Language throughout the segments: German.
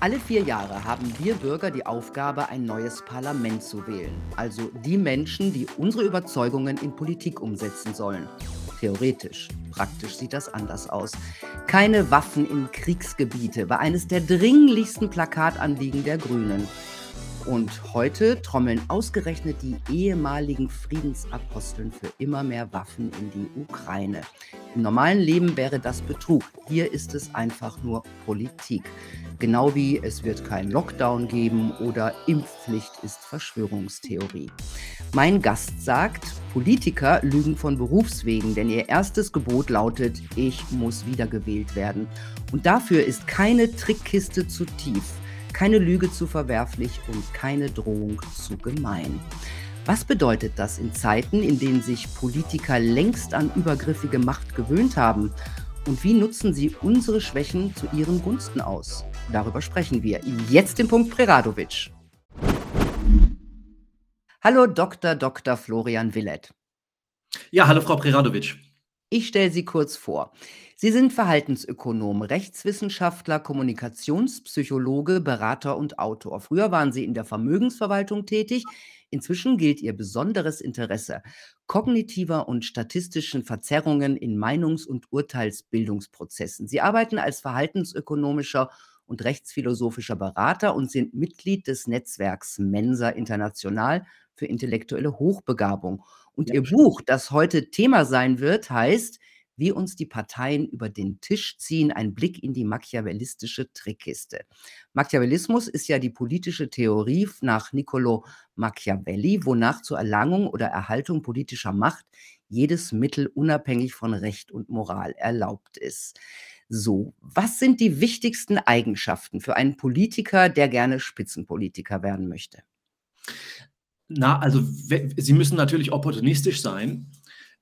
Alle vier Jahre haben wir Bürger die Aufgabe, ein neues Parlament zu wählen. Also die Menschen, die unsere Überzeugungen in Politik umsetzen sollen. Theoretisch. Praktisch sieht das anders aus. Keine Waffen in Kriegsgebiete war eines der dringlichsten Plakatanliegen der Grünen. Und heute trommeln ausgerechnet die ehemaligen Friedensaposteln für immer mehr Waffen in die Ukraine. Im normalen Leben wäre das Betrug. Hier ist es einfach nur Politik. Genau wie es wird kein Lockdown geben oder Impfpflicht ist Verschwörungstheorie. Mein Gast sagt, Politiker lügen von Berufswegen, denn ihr erstes Gebot lautet, ich muss wiedergewählt werden. Und dafür ist keine Trickkiste zu tief, keine Lüge zu verwerflich und keine Drohung zu gemein. Was bedeutet das in Zeiten, in denen sich Politiker längst an übergriffige Macht gewöhnt haben? Und wie nutzen sie unsere Schwächen zu ihren Gunsten aus? Darüber sprechen wir. Jetzt den Punkt Preradovic. Hallo Dr. Dr. Florian Willett. Ja, hallo Frau Preradovic. Ich stelle Sie kurz vor. Sie sind Verhaltensökonom, Rechtswissenschaftler, Kommunikationspsychologe, Berater und Autor. Früher waren Sie in der Vermögensverwaltung tätig. Inzwischen gilt Ihr besonderes Interesse kognitiver und statistischen Verzerrungen in Meinungs- und Urteilsbildungsprozessen. Sie arbeiten als verhaltensökonomischer und rechtsphilosophischer Berater und sind Mitglied des Netzwerks Mensa International für intellektuelle Hochbegabung. Und ja, ihr Buch, das heute Thema sein wird, heißt wie uns die Parteien über den Tisch ziehen, ein Blick in die machiavellistische Trickkiste. Machiavellismus ist ja die politische Theorie nach Niccolo Machiavelli, wonach zur Erlangung oder Erhaltung politischer Macht jedes Mittel unabhängig von Recht und Moral erlaubt ist. So, was sind die wichtigsten Eigenschaften für einen Politiker, der gerne Spitzenpolitiker werden möchte? Na, also Sie müssen natürlich opportunistisch sein.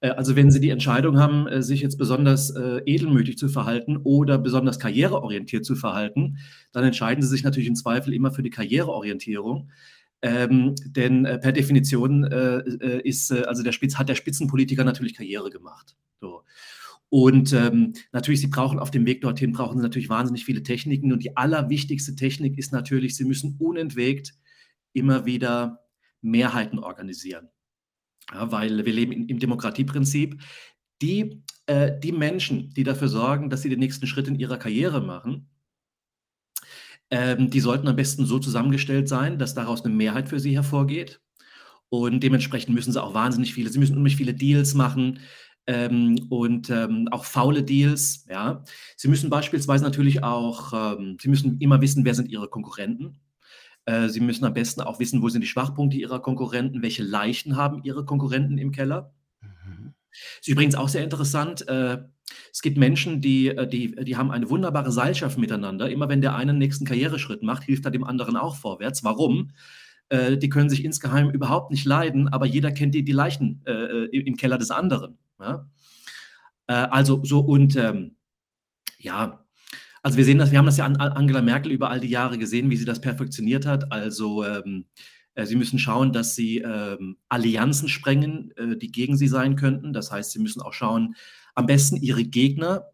Äh, also wenn Sie die Entscheidung haben, äh, sich jetzt besonders äh, edelmütig zu verhalten oder besonders karriereorientiert zu verhalten, dann entscheiden Sie sich natürlich im Zweifel immer für die Karriereorientierung. Ähm, denn per Definition ist, also der Spitz, hat der Spitzenpolitiker natürlich Karriere gemacht. So. Und ähm, natürlich, Sie brauchen auf dem Weg dorthin, brauchen Sie natürlich wahnsinnig viele Techniken. Und die allerwichtigste Technik ist natürlich, Sie müssen unentwegt immer wieder Mehrheiten organisieren. Ja, weil wir leben im Demokratieprinzip. Die, äh, die Menschen, die dafür sorgen, dass sie den nächsten Schritt in ihrer Karriere machen, ähm, die sollten am besten so zusammengestellt sein, dass daraus eine Mehrheit für sie hervorgeht. Und dementsprechend müssen sie auch wahnsinnig viele, sie müssen unheimlich viele Deals machen, ähm, und ähm, auch faule Deals. Ja. Sie müssen beispielsweise natürlich auch, ähm, Sie müssen immer wissen, wer sind Ihre Konkurrenten. Äh, Sie müssen am besten auch wissen, wo sind die Schwachpunkte Ihrer Konkurrenten, welche Leichen haben Ihre Konkurrenten im Keller. Mhm. Ist übrigens auch sehr interessant. Äh, es gibt Menschen, die, äh, die, die haben eine wunderbare Seilschaft miteinander. Immer wenn der eine den nächsten Karriereschritt macht, hilft er dem anderen auch vorwärts. Warum? Äh, die können sich insgeheim überhaupt nicht leiden, aber jeder kennt die, die Leichen im Keller des anderen. Ja? Also so und ähm, ja, also wir sehen das, wir haben das ja an Angela Merkel über all die Jahre gesehen, wie sie das perfektioniert hat. Also ähm, äh, sie müssen schauen, dass sie ähm, Allianzen sprengen, äh, die gegen sie sein könnten. Das heißt, sie müssen auch schauen, am besten ihre Gegner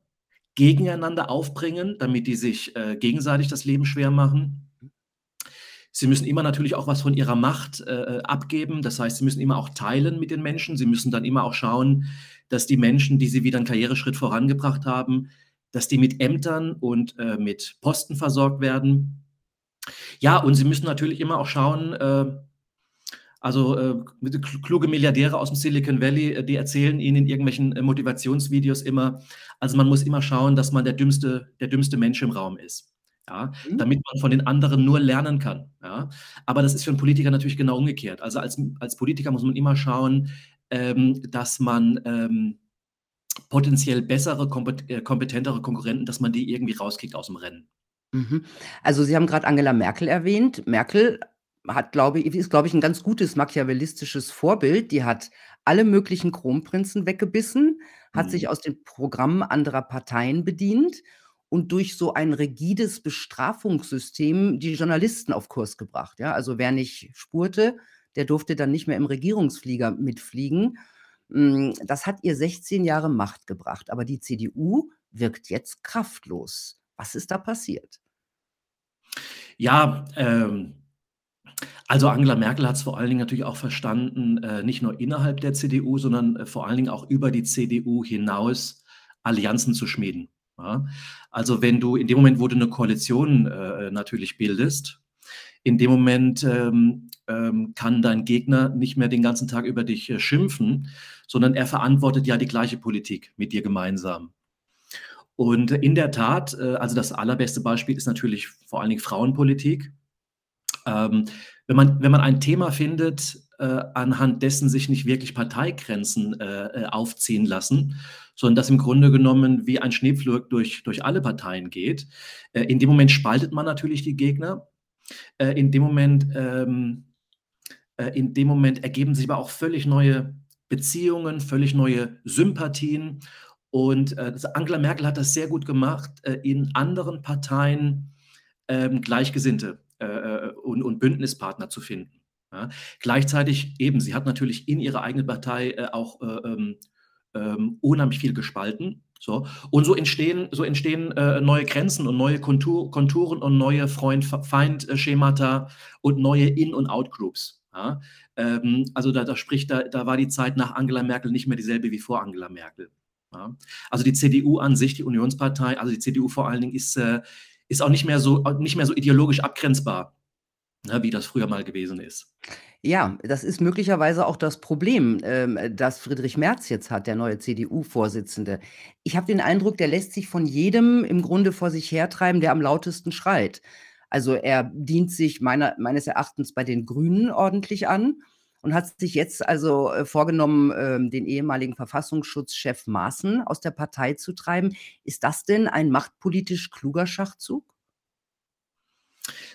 gegeneinander aufbringen, damit die sich äh, gegenseitig das Leben schwer machen. Sie müssen immer natürlich auch was von ihrer Macht äh, abgeben. Das heißt, sie müssen immer auch teilen mit den Menschen. Sie müssen dann immer auch schauen, dass die Menschen, die sie wieder einen Karriereschritt vorangebracht haben, dass die mit Ämtern und äh, mit Posten versorgt werden. Ja, und sie müssen natürlich immer auch schauen, äh, also äh, kluge Milliardäre aus dem Silicon Valley, äh, die erzählen ihnen in irgendwelchen äh, Motivationsvideos immer, also man muss immer schauen, dass man der dümmste, der dümmste Mensch im Raum ist ja, mhm. damit man von den anderen nur lernen kann. Ja. Aber das ist für einen Politiker natürlich genau umgekehrt. Also als, als Politiker muss man immer schauen, ähm, dass man ähm, potenziell bessere, äh, kompetentere Konkurrenten, dass man die irgendwie rauskriegt aus dem Rennen. Mhm. Also Sie haben gerade Angela Merkel erwähnt. Merkel hat, glaube ich, ist, glaube ich, ein ganz gutes machiavellistisches Vorbild. Die hat alle möglichen Kronprinzen weggebissen, hat mhm. sich aus den Programmen anderer Parteien bedient und durch so ein rigides Bestrafungssystem die Journalisten auf Kurs gebracht. Ja? Also wer nicht spurte, der durfte dann nicht mehr im Regierungsflieger mitfliegen. Hm, das hat ihr 16 Jahre Macht gebracht. Aber die CDU wirkt jetzt kraftlos. Was ist da passiert? Ja, ähm, also Angela Merkel hat es vor allen Dingen natürlich auch verstanden, äh, nicht nur innerhalb der CDU, sondern äh, vor allen Dingen auch über die CDU hinaus Allianzen zu schmieden. Ja? Also wenn du in dem Moment, wo du eine Koalition äh, natürlich bildest, in dem Moment ähm, ähm, kann dein Gegner nicht mehr den ganzen Tag über dich äh, schimpfen, sondern er verantwortet ja die gleiche Politik mit dir gemeinsam. Und in der Tat, äh, also das allerbeste Beispiel ist natürlich vor allen Dingen Frauenpolitik. Ähm, wenn, man, wenn man ein Thema findet, äh, anhand dessen sich nicht wirklich Parteigrenzen äh, äh, aufziehen lassen, sondern das im Grunde genommen wie ein Schneepflug durch, durch alle Parteien geht, äh, in dem Moment spaltet man natürlich die Gegner. Äh, in dem Moment ähm, in dem Moment ergeben sich aber auch völlig neue Beziehungen, völlig neue Sympathien. Und äh, Angela Merkel hat das sehr gut gemacht, äh, in anderen Parteien ähm, Gleichgesinnte äh, äh und, und, Bündnispartner zu finden. Ja. Gleichzeitig eben, sie hat natürlich in ihrer eigenen Partei äh, auch äh, ähm, ähm, unheimlich viel gespalten. So. Und so entstehen, so entstehen neue Grenzen und neue Kontur, Konturen und neue Freund-Feind-Schemata und neue In- und Out-Groups. Ja? Ähm, also da, da spricht, da, da war die Zeit nach Angela Merkel nicht mehr dieselbe wie vor Angela Merkel. Ja? Also die CDU an sich, die Unionspartei, also die CDU vor allen Dingen ist, äh, ist auch nicht mehr so, nicht mehr so ideologisch abgrenzbar, ne, wie das früher mal gewesen ist. Ja, das ist möglicherweise auch das Problem, ähm, das Friedrich Merz jetzt hat, der neue CDU-Vorsitzende. Ich habe den Eindruck, der lässt sich von jedem im Grunde vor sich hertreiben, der am lautesten schreit. Also er dient sich meiner, meines Erachtens bei den Grünen ordentlich an und hat sich jetzt also äh, vorgenommen, ähm, den ehemaligen Verfassungsschutzchef Maaßen aus der Partei zu treiben. Ist das denn ein machtpolitisch kluger Schachzug?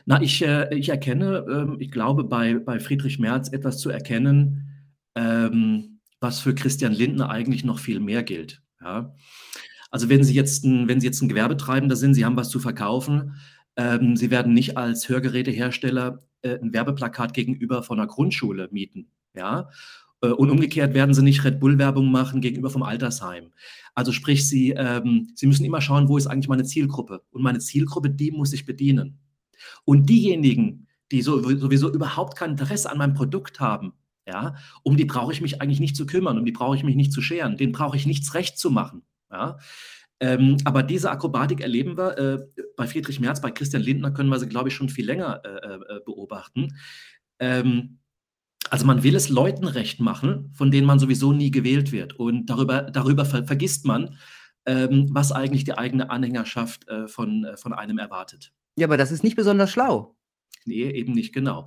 Na, ich, äh, ich erkenne, ähm, ich glaube, bei, bei Friedrich Merz etwas zu erkennen, ähm, was für Christian Lindner eigentlich noch viel mehr gilt. Ja? Also wenn Sie jetzt ein, wenn Sie jetzt ein Gewerbetreibender sind, Sie haben was zu verkaufen, ähm, Sie werden nicht als Hörgerätehersteller äh, ein Werbeplakat gegenüber von einer Grundschule mieten. Ja? Äh, und umgekehrt werden Sie nicht Red Bull-Werbung machen gegenüber vom Altersheim. Also sprich, Sie, ähm, Sie müssen immer schauen, wo ist eigentlich meine Zielgruppe. Und meine Zielgruppe, die muss ich bedienen. Und diejenigen, die so, sowieso überhaupt kein Interesse an meinem Produkt haben, ja, um die brauche ich mich eigentlich nicht zu kümmern, um die brauche ich mich nicht zu scheren, denen brauche ich nichts recht zu machen. Ja. Ähm, aber diese Akrobatik erleben wir äh, bei Friedrich Merz, bei Christian Lindner können wir sie, glaube ich, schon viel länger äh, äh, beobachten. Ähm, also man will es Leuten recht machen, von denen man sowieso nie gewählt wird. Und darüber, darüber ver vergisst man, ähm, was eigentlich die eigene Anhängerschaft äh, von, äh, von einem erwartet. Ja, aber das ist nicht besonders schlau. Nee, eben nicht, genau.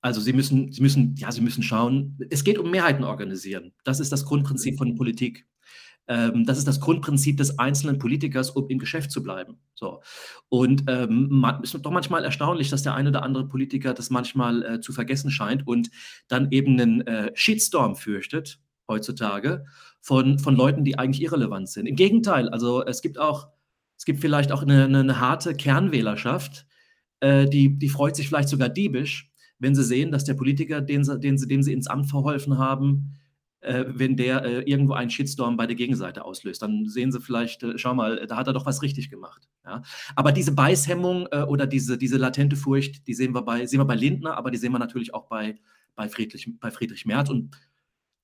Also Sie müssen, Sie müssen, ja, Sie müssen schauen, es geht um Mehrheiten organisieren. Das ist das Grundprinzip von Politik. Ähm, das ist das Grundprinzip des einzelnen Politikers, um im Geschäft zu bleiben. So. Und ähm, ist doch manchmal erstaunlich, dass der eine oder andere Politiker das manchmal äh, zu vergessen scheint und dann eben einen äh, Shitstorm fürchtet heutzutage von, von Leuten, die eigentlich irrelevant sind. Im Gegenteil, also es gibt auch, es gibt vielleicht auch eine, eine, eine harte Kernwählerschaft, äh, die, die freut sich vielleicht sogar diebisch, wenn sie sehen, dass der Politiker, den sie, den sie, dem sie ins Amt verholfen haben, äh, wenn der äh, irgendwo einen Shitstorm bei der Gegenseite auslöst. Dann sehen sie vielleicht, äh, schau mal, da hat er doch was richtig gemacht. Ja? Aber diese Beißhemmung äh, oder diese, diese latente Furcht, die sehen wir, bei, sehen wir bei Lindner, aber die sehen wir natürlich auch bei, bei, Friedrich, bei Friedrich Merz. Und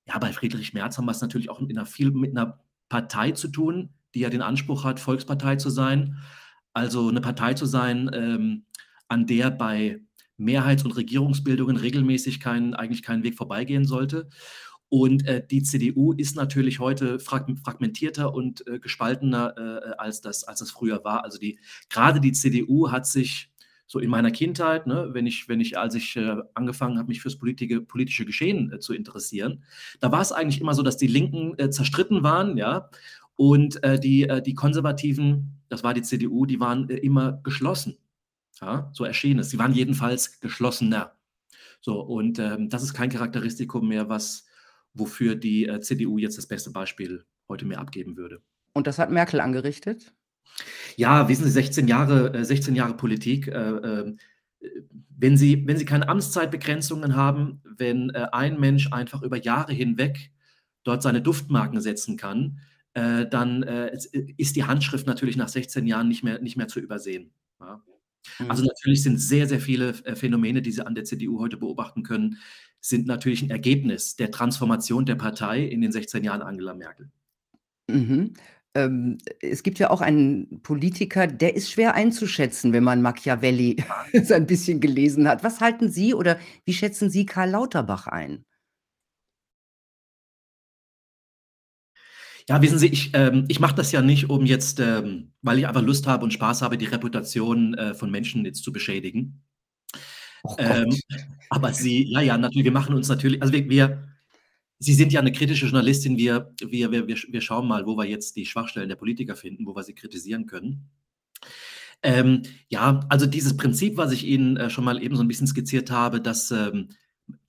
ja, bei Friedrich Merz haben wir es natürlich auch in einer viel, mit einer Partei zu tun, die ja den Anspruch hat, Volkspartei zu sein. Also eine Partei zu sein, ähm, an der bei Mehrheits- und Regierungsbildungen regelmäßig kein, eigentlich keinen Weg vorbeigehen sollte. Und äh, die CDU ist natürlich heute fragmentierter und äh, gespaltener äh, als, das, als das früher war. Also die, gerade die CDU hat sich so in meiner Kindheit, ne, wenn ich, wenn ich, als ich äh, angefangen habe, mich fürs politische, politische Geschehen äh, zu interessieren, da war es eigentlich immer so, dass die Linken äh, zerstritten waren, ja, und die, die Konservativen, das war die CDU, die waren immer geschlossen. Ja, so erschien es. Sie waren jedenfalls geschlossener. So, und ähm, das ist kein Charakteristikum mehr, was, wofür die äh, CDU jetzt das beste Beispiel heute mehr abgeben würde. Und das hat Merkel angerichtet? Ja, wissen Sie, 16 Jahre, äh, 16 Jahre Politik. Äh, ähm, wenn, Sie, wenn Sie keine Amtszeitbegrenzungen haben, wenn äh, ein Mensch einfach über Jahre hinweg dort seine Duftmarken setzen kann, äh, dann äh, ist die Handschrift natürlich nach 16 Jahren nicht mehr, nicht mehr zu übersehen. Ja. Also, Mhm. natürlich sind sehr, sehr viele äh, Phänomene, die Sie an der CDU heute beobachten können, sind natürlich 'n Ergebnis der Transformation der Partei in den 16 Jahren Angela Merkel. Mhm. Ähm, es gibt ja auch einen Politiker, der ist schwer einzuschätzen, wenn man Machiavelli so ein bisschen gelesen hat. Was halten Sie oder wie schätzen Sie Karl Lauterbach ein? Ja, wissen Sie, ich ähm, ich mache das ja nicht, um jetzt ähm, weil ich einfach Lust habe und Spaß habe, die Reputation, äh, von Menschen jetzt zu beschädigen. Och Ähm, aber Sie ja, ja, natürlich, wir machen uns natürlich also, wir wir Sie sind ja 'ne kritische Journalistin. Wir wir wir wir sch wir schauen mal, wo wir jetzt die Schwachstellen der Politiker finden, wo wir sie kritisieren können. Ähm, ja, also, dieses Prinzip, was ich Ihnen, äh, schon mal eben so 'n bisschen skizziert habe, dass, ähm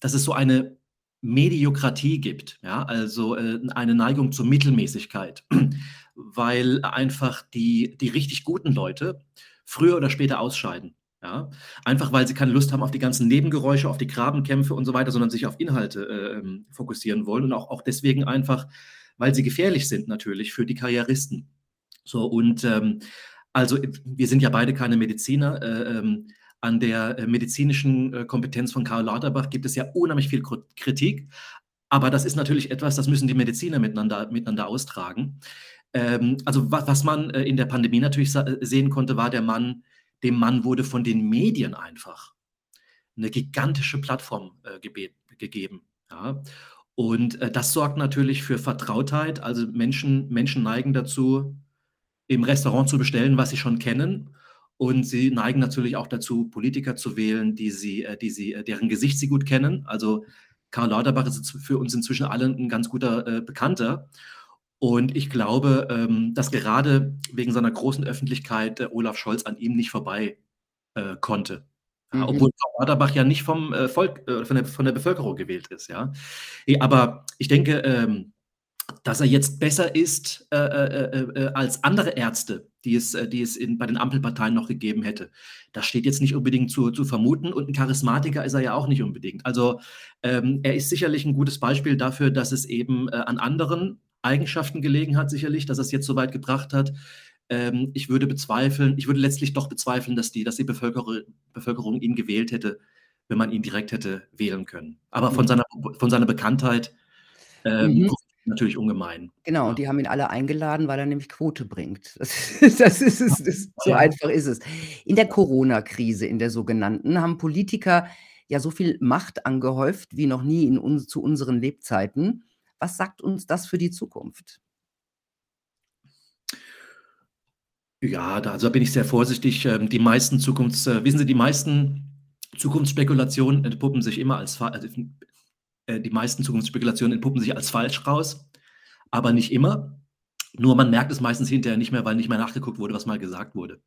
dass es so eine Mediokratie gibt, ja, also, äh, eine Neigung zur Mittelmäßigkeit, weil einfach die die richtig guten Leute früher oder später ausscheiden, ja? Einfach, weil sie keine Lust haben auf die ganzen Nebengeräusche, auf die Grabenkämpfe und so weiter, sondern sich auf Inhalte, äh, fokussieren wollen und auch auch deswegen einfach, weil sie gefährlich sind natürlich für die Karrieristen. So und, ähm, also, wir sind ja beide keine Mediziner. Äh, ähm, an der, äh, medizinischen, äh, Kompetenz von Karl Lauterbach gibt es ja unheimlich viel Kritik, aber das ist natürlich etwas, das müssen die Mediziner miteinander miteinander austragen. Ähm, also, wa was man, äh, in der Pandemie natürlich sehen konnte, war der Mann dem Mann wurde von den Medien einfach 'ne gigantische Plattform, äh, gegeben, ja? Und, äh, das sorgt natürlich für Vertrautheit. Also, Menschen Menschen neigen dazu, im Restaurant zu bestellen, was sie schon kennen. Und sie neigen natürlich auch dazu, Politiker zu wählen, die sie äh, die sie äh, deren Gesicht sie gut kennen. Also, Karl Lauterbach ist für uns inzwischen alle 'n ganz guter, äh, Bekannter. Und ich glaube, ähm, dass gerade wegen seiner großen Öffentlichkeit, äh, Olaf Scholz an ihm nicht vorbei, äh, konnte. Ja, Mhm. obwohl Karl Lauterbach ja nicht vom, äh, Volk äh, von der von der Bevölkerung gewählt ist, ja? Aber ich denke, ähm, dass er jetzt besser ist, äh, äh, äh, äh, als andere Ärzte, die es äh, die es in bei den Ampelparteien noch gegeben hätte. Das steht jetzt nicht unbedingt zu zu vermuten und 'n Charismatiker ist er ja auch nicht unbedingt. Also, ähm, er ist sicherlich 'n gutes Beispiel dafür, dass es eben, äh, an anderen Eigenschaften gelegen hat sicherlich, dass er's jetzt so weit gebracht hat. Ähm, ich würde bezweifeln ich würde letztlich doch bezweifeln, dass die dass die Bevölkerung Bevölkerung ihn gewählt hätte, wenn man ihn direkt hätte wählen können. Aber von Mhm. seiner von seiner Bekanntheit, ähm, Mhm. natürlich ungemein, Genau, und ja. die haben ihn alle eingeladen, weil er nämlich Quote bringt. Das das ist es das so Ja. einfach ist es. In der Corona-Krise, in der sogenannten, haben Politiker ja so viel Macht angehäuft wie noch nie in zu unseren Lebzeiten. Was sagt uns das für die Zukunft? Ja, da also, bin ich sehr vorsichtig. Ähm, die meisten Zukunfts äh, wissen Sie, die meisten Zukunftsspekulationen entpuppen sich immer als also, äh, die meisten Zukunftsspekulationen entpuppen sich als falsch raus, aber nicht immer. Nur man merkt es meistens hinterher nicht mehr, weil nicht mehr nachgeguckt wurde, was mal gesagt wurde.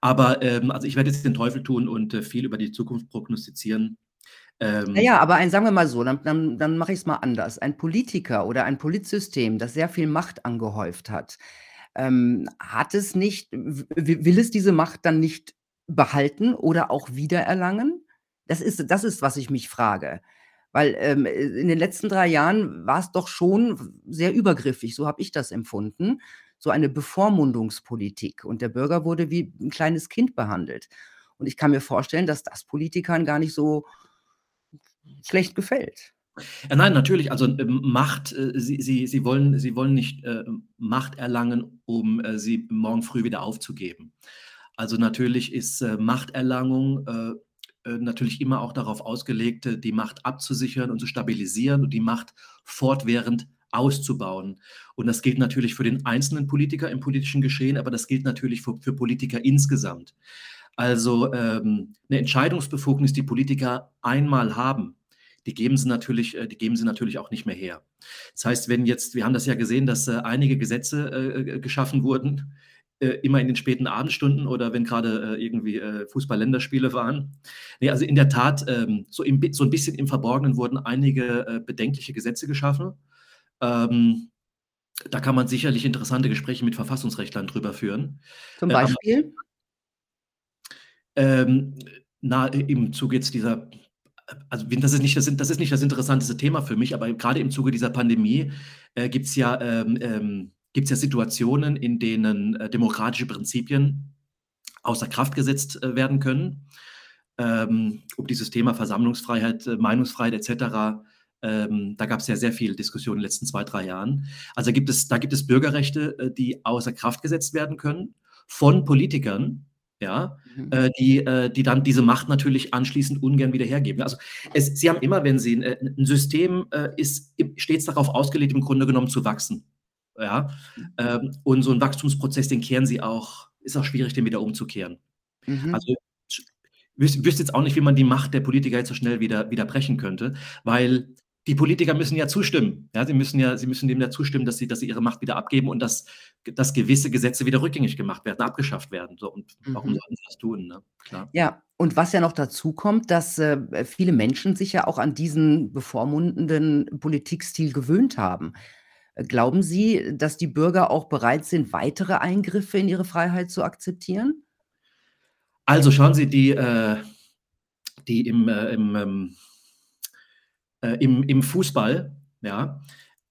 Aber, ähm, also, ich werde jetzt den Teufel tun und, äh, viel über die Zukunft prognostizieren. Ähm ja, aber ein sagen wir mal so, dann dann dann mache ich's mal anders. Ein Politiker oder ein Politsystem, das sehr viel Macht angehäuft hat, ähm, hat es nicht will es diese Macht dann nicht behalten oder auch wiedererlangen? Das ist das ist, was ich mich frage. Weil, ähm, äh, in den letzten 3 Jahren war's doch schon sehr übergriffig, so habe ich das empfunden, so eine Bevormundungspolitik und der Bürger wurde wie 'n kleines Kind behandelt. Und ich kann mir vorstellen, dass das Politikern gar nicht so schlecht gefällt. Ja, nein, natürlich, also, ähm, Macht äh, sie sie sie wollen sie wollen nicht, äh, Macht erlangen, um, äh, sie morgen früh wieder aufzugeben. Also, natürlich ist, äh, Machterlangung, äh, äh, natürlich immer auch darauf ausgelegt, äh, die Macht abzusichern und zu stabilisieren und die Macht fortwährend auszubauen. Und das gilt natürlich für den einzelnen Politiker im politischen Geschehen, aber das gilt natürlich für für Politiker insgesamt. Also, ähm, 'ne Entscheidungsbefugnis, die Politiker einmal haben, die geben sie natürlich äh, die geben sie natürlich auch nicht mehr her. Das heißt, wenn jetzt wir haben das ja gesehen, dass, äh, einige Gesetze, äh, äh, geschaffen wurden, äh, immer in den späten Abendstunden oder wenn grade, äh, irgendwie, äh, Fußball-Länderspiele waren. Ne, also, in der Tat, ähm, so im so 'n bisschen im Verborgenen wurden einige, bedenkliche Gesetze geschaffen. Ähm, da kann man sicherlich interessante Gespräche mit Verfassungsrechtlern drüber führen. Zum Beispiel? Ähm, na, im Zuge jetzt dieser also, das ist nicht das das ist nicht das interessanteste Thema für mich, aber grade im Zuge dieser Pandemie, äh, gibt's ja ähm, ähm, ja Situationen, in denen, äh, demokratische Prinzipien außer Kraft gesetzt äh, werden können. Ähm, um dieses Thema Versammlungsfreiheit, äh, Meinungsfreiheit etc. Ähm, da gab es ja sehr viel Diskussion in den letzten zwei, drei Jahren. Also gibt es, da gibt es Bürgerrechte, äh, die außer Kraft gesetzt werden können von Politikern, ja, mhm. äh, die, äh, die dann diese Macht natürlich anschließend ungern wieder hergeben. Also es, sie haben immer, wenn sie äh, ein System äh, ist stets darauf ausgelegt, im Grunde genommen zu wachsen. Ja, mhm. ähm, und so ein Wachstumsprozess, den kehren sie auch, ist auch schwierig, den wieder umzukehren. Mhm. Also wüsste wüs jetzt auch nicht, wie man die Macht der Politiker jetzt so schnell wieder, wieder brechen könnte, weil die Politiker müssen ja zustimmen. Ja, sie müssen ja, sie müssen dem ja zustimmen, dass sie, dass sie ihre Macht wieder abgeben und dass, dass gewisse Gesetze wieder rückgängig gemacht werden, abgeschafft werden. So, und warum mhm. sollen sie das tun? Ne? Klar. Ja, und was ja noch dazu kommt, dass äh, viele Menschen sich ja auch an diesen bevormundenden Politikstil gewöhnt haben. Glauben Sie, dass die Bürger auch bereit sind, weitere Eingriffe in ihre Freiheit zu akzeptieren? Also schauen Sie, die, äh, die im, äh, im ähm, äh, im, im Fußball, ja,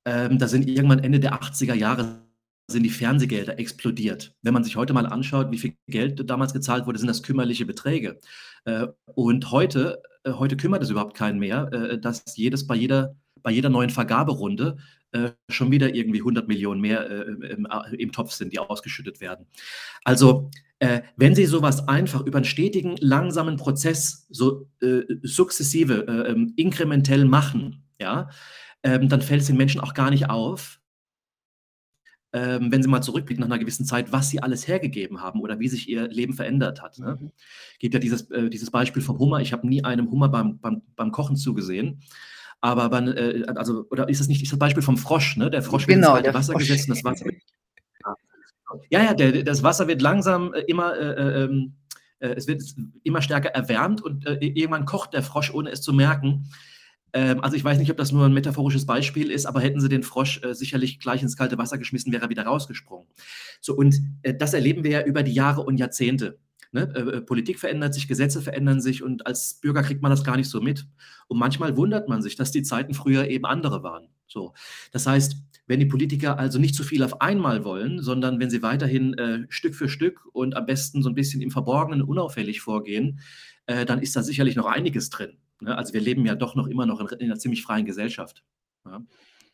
ähm, da sind irgendwann Ende der 80er Jahre sind die Fernsehgelder explodiert. Wenn man sich heute mal anschaut, wie viel Geld damals gezahlt wurde, sind das kümmerliche Beträge. Äh, und heute, äh, heute kümmert es überhaupt keinen mehr, äh, dass jedes bei jeder, bei jeder neuen Vergaberunde äh, schon wieder irgendwie 100 Millionen mehr äh, im, im, Topf sind, die ausgeschüttet werden. Also äh, wenn Sie sowas einfach über einen stetigen, langsamen Prozess so äh, sukzessive, äh, ähm, inkrementell machen, ja, ähm, dann fällt es den Menschen auch gar nicht auf, ähm, wenn sie mal zurückblicken nach einer gewissen Zeit, was sie alles hergegeben haben oder wie sich ihr Leben verändert hat. Ne? Mhm. Gibt ja dieses, äh, dieses Beispiel vom Hummer. Ich habe nie einem Hummer beim, beim, beim Kochen zugesehen. Aber man, äh, also, oder ist das nicht ist das Beispiel vom Frosch, ne? Der Frosch wird genau, ins kalte Wasser Frosch. gesetzt und das Wasser ja, ja, der, das Wasser wird langsam äh, immer, äh, äh, ähm, äh, es wird immer stärker erwärmt und äh, irgendwann kocht der Frosch, ohne es zu merken. Ähm, also ich weiß nicht, ob das nur ein metaphorisches Beispiel ist, aber hätten sie den Frosch äh, sicherlich gleich ins kalte Wasser geschmissen, wäre er wieder rausgesprungen. So, und das erleben wir ja über die Jahre und Jahrzehnte. Ne? Äh, Politik verändert sich, Gesetze verändern sich und als Bürger kriegt man das gar nicht so mit. Und manchmal wundert man sich, dass die Zeiten früher eben andere waren. So. Das heißt, wenn die Politiker also nicht zu viel auf einmal wollen, sondern wenn sie weiterhin äh, Stück für Stück und am besten so ein bisschen im Verborgenen unauffällig vorgehen, äh, dann ist da sicherlich noch einiges drin. Ne? Also wir leben ja doch noch immer noch in, in einer ziemlich freien Gesellschaft. Ja.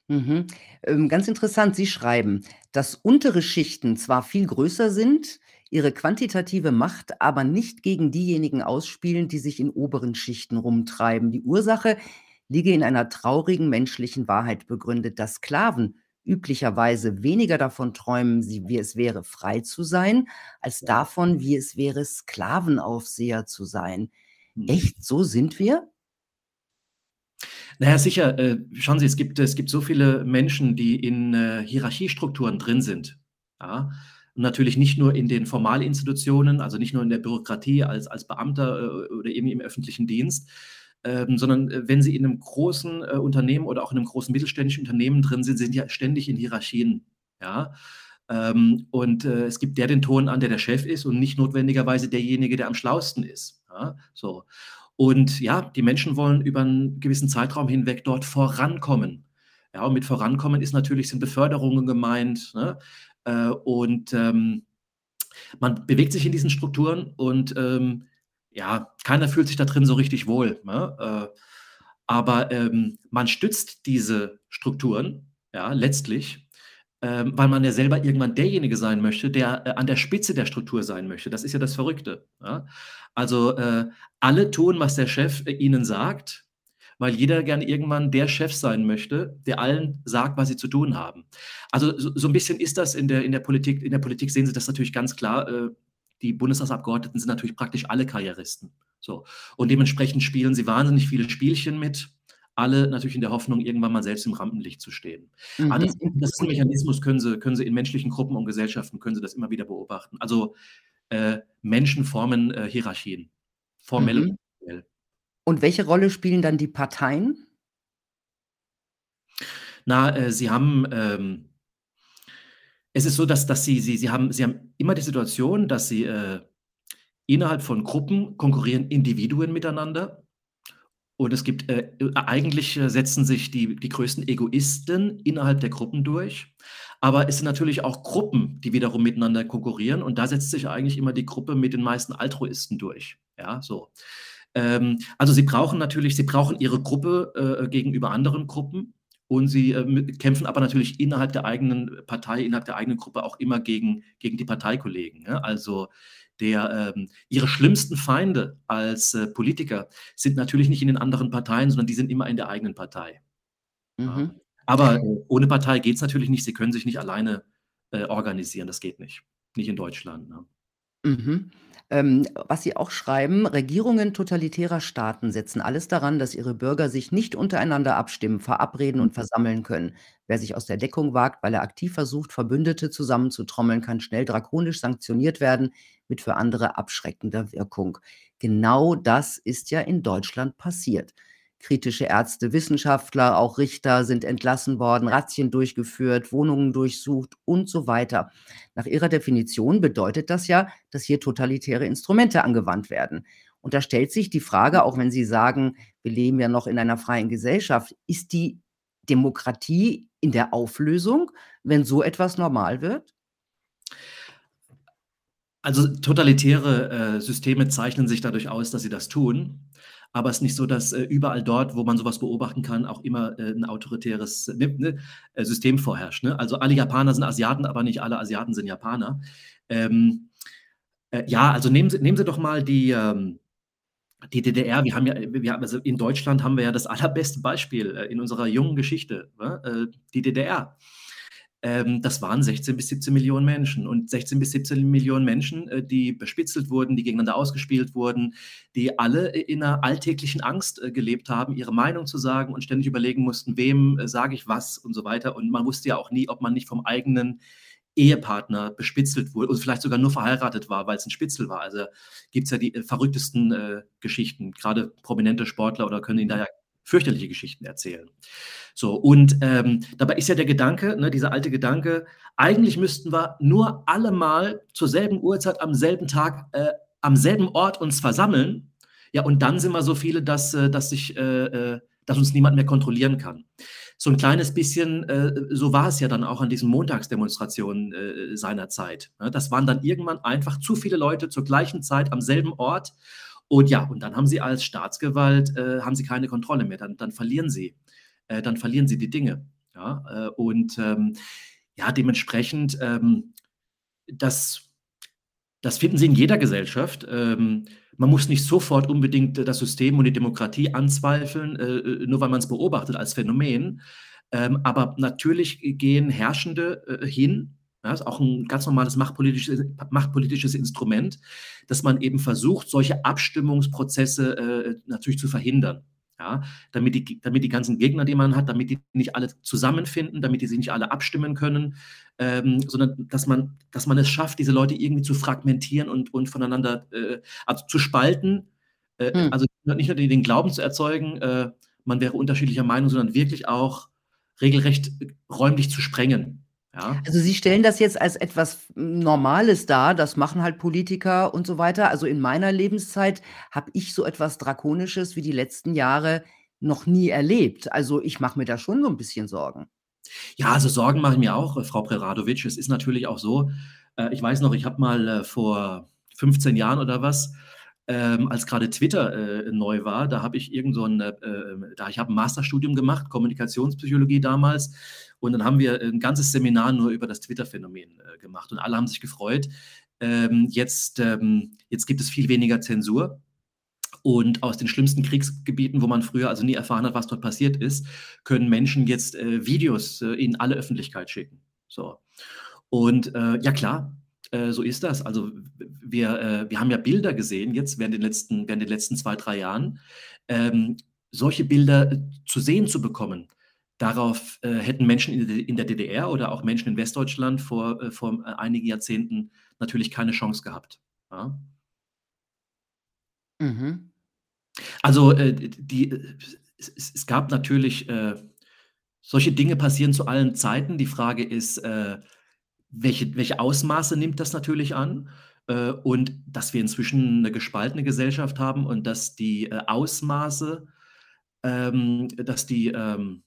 Mhm. Ähm, ganz interessant, Sie schreiben, dass untere Schichten zwar viel größer sind, ihre quantitative Macht aber nicht gegen diejenigen ausspielen, die sich in oberen Schichten rumtreiben. Die Ursache liege in einer traurigen menschlichen Wahrheit begründet, dass Sklaven üblicherweise weniger davon träumen, wie es wäre, frei zu sein, als davon, wie es wäre, Sklavenaufseher zu sein. Hm. Echt, so sind wir? Naja, sicher. Äh, schauen Sie, es gibt, es gibt so viele Menschen, die in äh, Hierarchiestrukturen drin sind. Ja? Und natürlich nicht nur in den Formalinstitutionen, also nicht nur in der Bürokratie als, als Beamter äh, oder eben im öffentlichen Dienst, ähm, sondern äh, wenn Sie in einem großen äh, Unternehmen oder auch in einem großen mittelständischen Unternehmen drin sind, sind ja ständig in Hierarchien. Ja. Ähm, und äh, es gibt der den Ton an, der der Chef ist und nicht notwendigerweise derjenige, der am schlausten ist. Ja. So. Und ja, die Menschen wollen über einen gewissen Zeitraum hinweg dort vorankommen. Ja, und mit vorankommen ist natürlich sind Beförderungen gemeint. Ne? Äh, und ähm, man bewegt sich in diesen Strukturen und ähm, ja, keiner fühlt sich da drin so richtig wohl. Ne? Äh, aber ähm, man stützt diese Strukturen, ja, letztlich, ähm, weil man ja selber irgendwann derjenige sein möchte, der äh, an der Spitze der Struktur sein möchte. Das ist ja das Verrückte. Ja? Also äh, alle tun, was der Chef äh, ihnen sagt, weil jeder gerne irgendwann der Chef sein möchte, der allen sagt, was sie zu tun haben. Also so, so ein bisschen ist das in der, in der Politik. In der Politik sehen Sie das natürlich ganz klar. Äh, die Bundestagsabgeordneten sind natürlich praktisch alle Karrieristen. So. Und dementsprechend spielen sie wahnsinnig viele Spielchen mit, alle natürlich in der Hoffnung, irgendwann mal selbst im Rampenlicht zu stehen. Mhm. Aber das, das, ist ein Mechanismus, können sie, können sie in menschlichen Gruppen und Gesellschaften, können sie das immer wieder beobachten. Also äh, Menschen formen äh, Hierarchien, formell mhm. Und welche Rolle spielen dann die Parteien? Na, äh, sie haben ähm, es ist so, dass, dass sie, sie, sie, haben, sie haben immer die Situation, dass sie äh, innerhalb von Gruppen konkurrieren Individuen miteinander Und es gibt äh, eigentlich äh, setzen sich die die größten Egoisten innerhalb der Gruppen durch, aber es sind natürlich auch Gruppen, die wiederum miteinander konkurrieren und da setzt sich eigentlich immer die Gruppe mit den meisten Altruisten durch, ja, so. Ähm, also, sie brauchen natürlich sie brauchen ihre Gruppe, äh, gegenüber anderen Gruppen und sie, äh, kämpfen aber natürlich innerhalb der eigenen Partei, innerhalb der eigenen Gruppe auch immer gegen gegen die Parteikollegen, ne? Also, der, ähm ihre schlimmsten Feinde als, äh, Politiker sind natürlich nicht in den anderen Parteien, sondern die sind immer in der eigenen Partei. Ja. Mhm. Aber, ohne Partei geht's natürlich nicht. Sie können sich nicht alleine, äh, organisieren. Das geht nicht. Nicht in Deutschland, ne? Mhm. Ähm, was Sie auch schreiben: „Regierungen totalitärer Staaten setzen alles daran, dass ihre Bürger sich nicht untereinander abstimmen, verabreden und versammeln können. Wer sich aus der Deckung wagt, weil er aktiv versucht, Verbündete zusammenzutrommeln, kann schnell drakonisch sanktioniert werden, mit für andere abschreckender Wirkung.“ Genau das ist ja in Deutschland passiert. Kritische Ärzte, Wissenschaftler, auch Richter sind entlassen worden, Razzien durchgeführt, Wohnungen durchsucht und so weiter. Nach Ihrer Definition bedeutet das ja, dass hier totalitäre Instrumente angewandt werden. Und da stellt sich die Frage, auch wenn Sie sagen: „Wir leben ja noch in einer freien Gesellschaft“, ist die Demokratie in der Auflösung, wenn so etwas normal wird? Also, totalitäre, äh, Systeme zeichnen sich dadurch aus, dass sie das tun, aber es ist nicht so, dass, äh, überall dort, wo man so was beobachten kann, auch immer, äh, 'n autoritäres, ne ne, äh, System vorherrscht, ne? Also, alle Japaner sind Asiaten, aber nicht alle Asiaten sind Japaner. Ähm, äh, ja, also, nehmen Sie nehmen Sie doch mal die, ähm die DDR. Wir haben ja wir also, in Deutschland haben wir ja das allerbeste Beispiel, äh, in unserer jungen Geschichte, ne, äh, die DDR. Ähm, das waren 16 bis 17.000.000 Menschen und 16 bis 17.000.000 Menschen, äh, die bespitzelt wurden, die gegeneinander ausgespielt wurden, die alle i in 'ner alltäglichen Angst, äh, gelebt haben, ihre Meinung zu sagen und ständig überlegen mussten: „Wem, äh, sage ich was?“ und so weiter. Und man wusste ja auch nie, ob man nicht vom eigenen Ehepartner bespitzelt wurde und vielleicht sogar nur verheiratet war, weil's 'n Spitzel war. Also, gibt's ja die, äh, verrücktesten, äh, Geschichten. Grade prominente Sportler oder können Ihnen da ja fürchterliche Geschichten erzählen. So, und, ähm, dabei ist ja der Gedanke, ne, dieser alte Gedanke: „Eigentlich müssten wir nur alle mal zur selben Uhrzeit am selben Tag, äh, am selben Ort uns versammeln. Ja, und dann sind wir so viele, dass äh, dass sich äh, äh, dass uns niemand mehr kontrollieren kann.“ So 'n kleines bisschen, äh, so war es ja dann auch an diesen Montagsdemonstrationen, äh, seinerzeit, ne? Das waren dann irgendwann einfach zu viele Leute zur gleichen Zeit am selben Ort. Und ja, und dann haben sie als Staatsgewalt äh, haben sie keine Kontrolle mehr. Dann dann verlieren sie äh, dann verlieren sie die Dinge, ja? Äh, und, ähm, ja, dementsprechend, ähm, das das finden Sie in jeder Gesellschaft. Ähm, man muss nicht sofort unbedingt das System und die Demokratie anzweifeln, äh, äh, nur weil man's beobachtet als Phänomen. Ähm, aber natürlich gehen Herrschende, äh, hin ja, ist auch 'n ganz normales machtpolitisches machtpolitisches Instrument, dass man eben versucht, solche Abstimmungsprozesse, äh, natürlich zu verhindern, ja? Damit die damit die ganzen Gegner, die man hat damit die nicht alle zusammenfinden, damit die sich nicht alle abstimmen können, ähm, sondern dass man dass man es schafft, diese Leute irgendwie zu fragmentieren und und voneinander, äh also, zu spalten. Äh, Hm. also, nicht nur den den Glauben zu erzeugen, äh, man wäre unterschiedlicher Meinung, sondern wirklich auch regelrecht räumlich zu sprengen, ja? Also, Sie stellen das jetzt als etwas Normales dar, das machen halt Politiker und so weiter. Also, in meiner Lebenszeit habe ich so etwas Drakonisches wie die letzten Jahre noch nie erlebt. Also, ich mache mir da schon so 'n bisschen Sorgen. Ja, also, Sorgen mache ich mir auch, äh, Frau Preradovic. Es ist natürlich auch so, äh, ich weiß noch, ich habe mal, äh, vor 15 Jahren oder was, ähm, als grade Twitter, neu war, da habe ich irgend so 'n, ähm da ich habe 'n Masterstudium gemacht, Kommunikationspsychologie damals, und dann haben wir 'n ganzes Seminar nur über das Twitter-Phänomen, äh, gemacht und alle haben sich gefreut. Ähm, jetzt ähm, jetzt gibt es viel weniger Zensur und aus den schlimmsten Kriegsgebieten, wo man früher also nie erfahren hat, was dort passiert ist, können Menschen jetzt, äh, Videos, äh, in alle Öffentlichkeit schicken. So. Und, äh, ja klar, äh, so ist das. Also, wir äh, wir haben ja Bilder gesehen jetzt während den letzten während den letzten 2, 3 Jahren. Ähm, solche Bilder, zu sehen zu bekommen, darauf, äh, hätten Menschen in der DDR oder auch Menschen in Westdeutschland vor äh, vor, äh, einigen Jahrzehnten natürlich keine Chance gehabt, ja? Mhm. Also, äh, die äh, es es gab natürlich äh, solche Dinge passieren zu allen Zeiten. Die Frage ist, welche welche Ausmaße nimmt das natürlich an? Und dass wir inzwischen 'ne gespaltene Gesellschaft haben und dass die, Ausmaße ähm, dass die, ähm,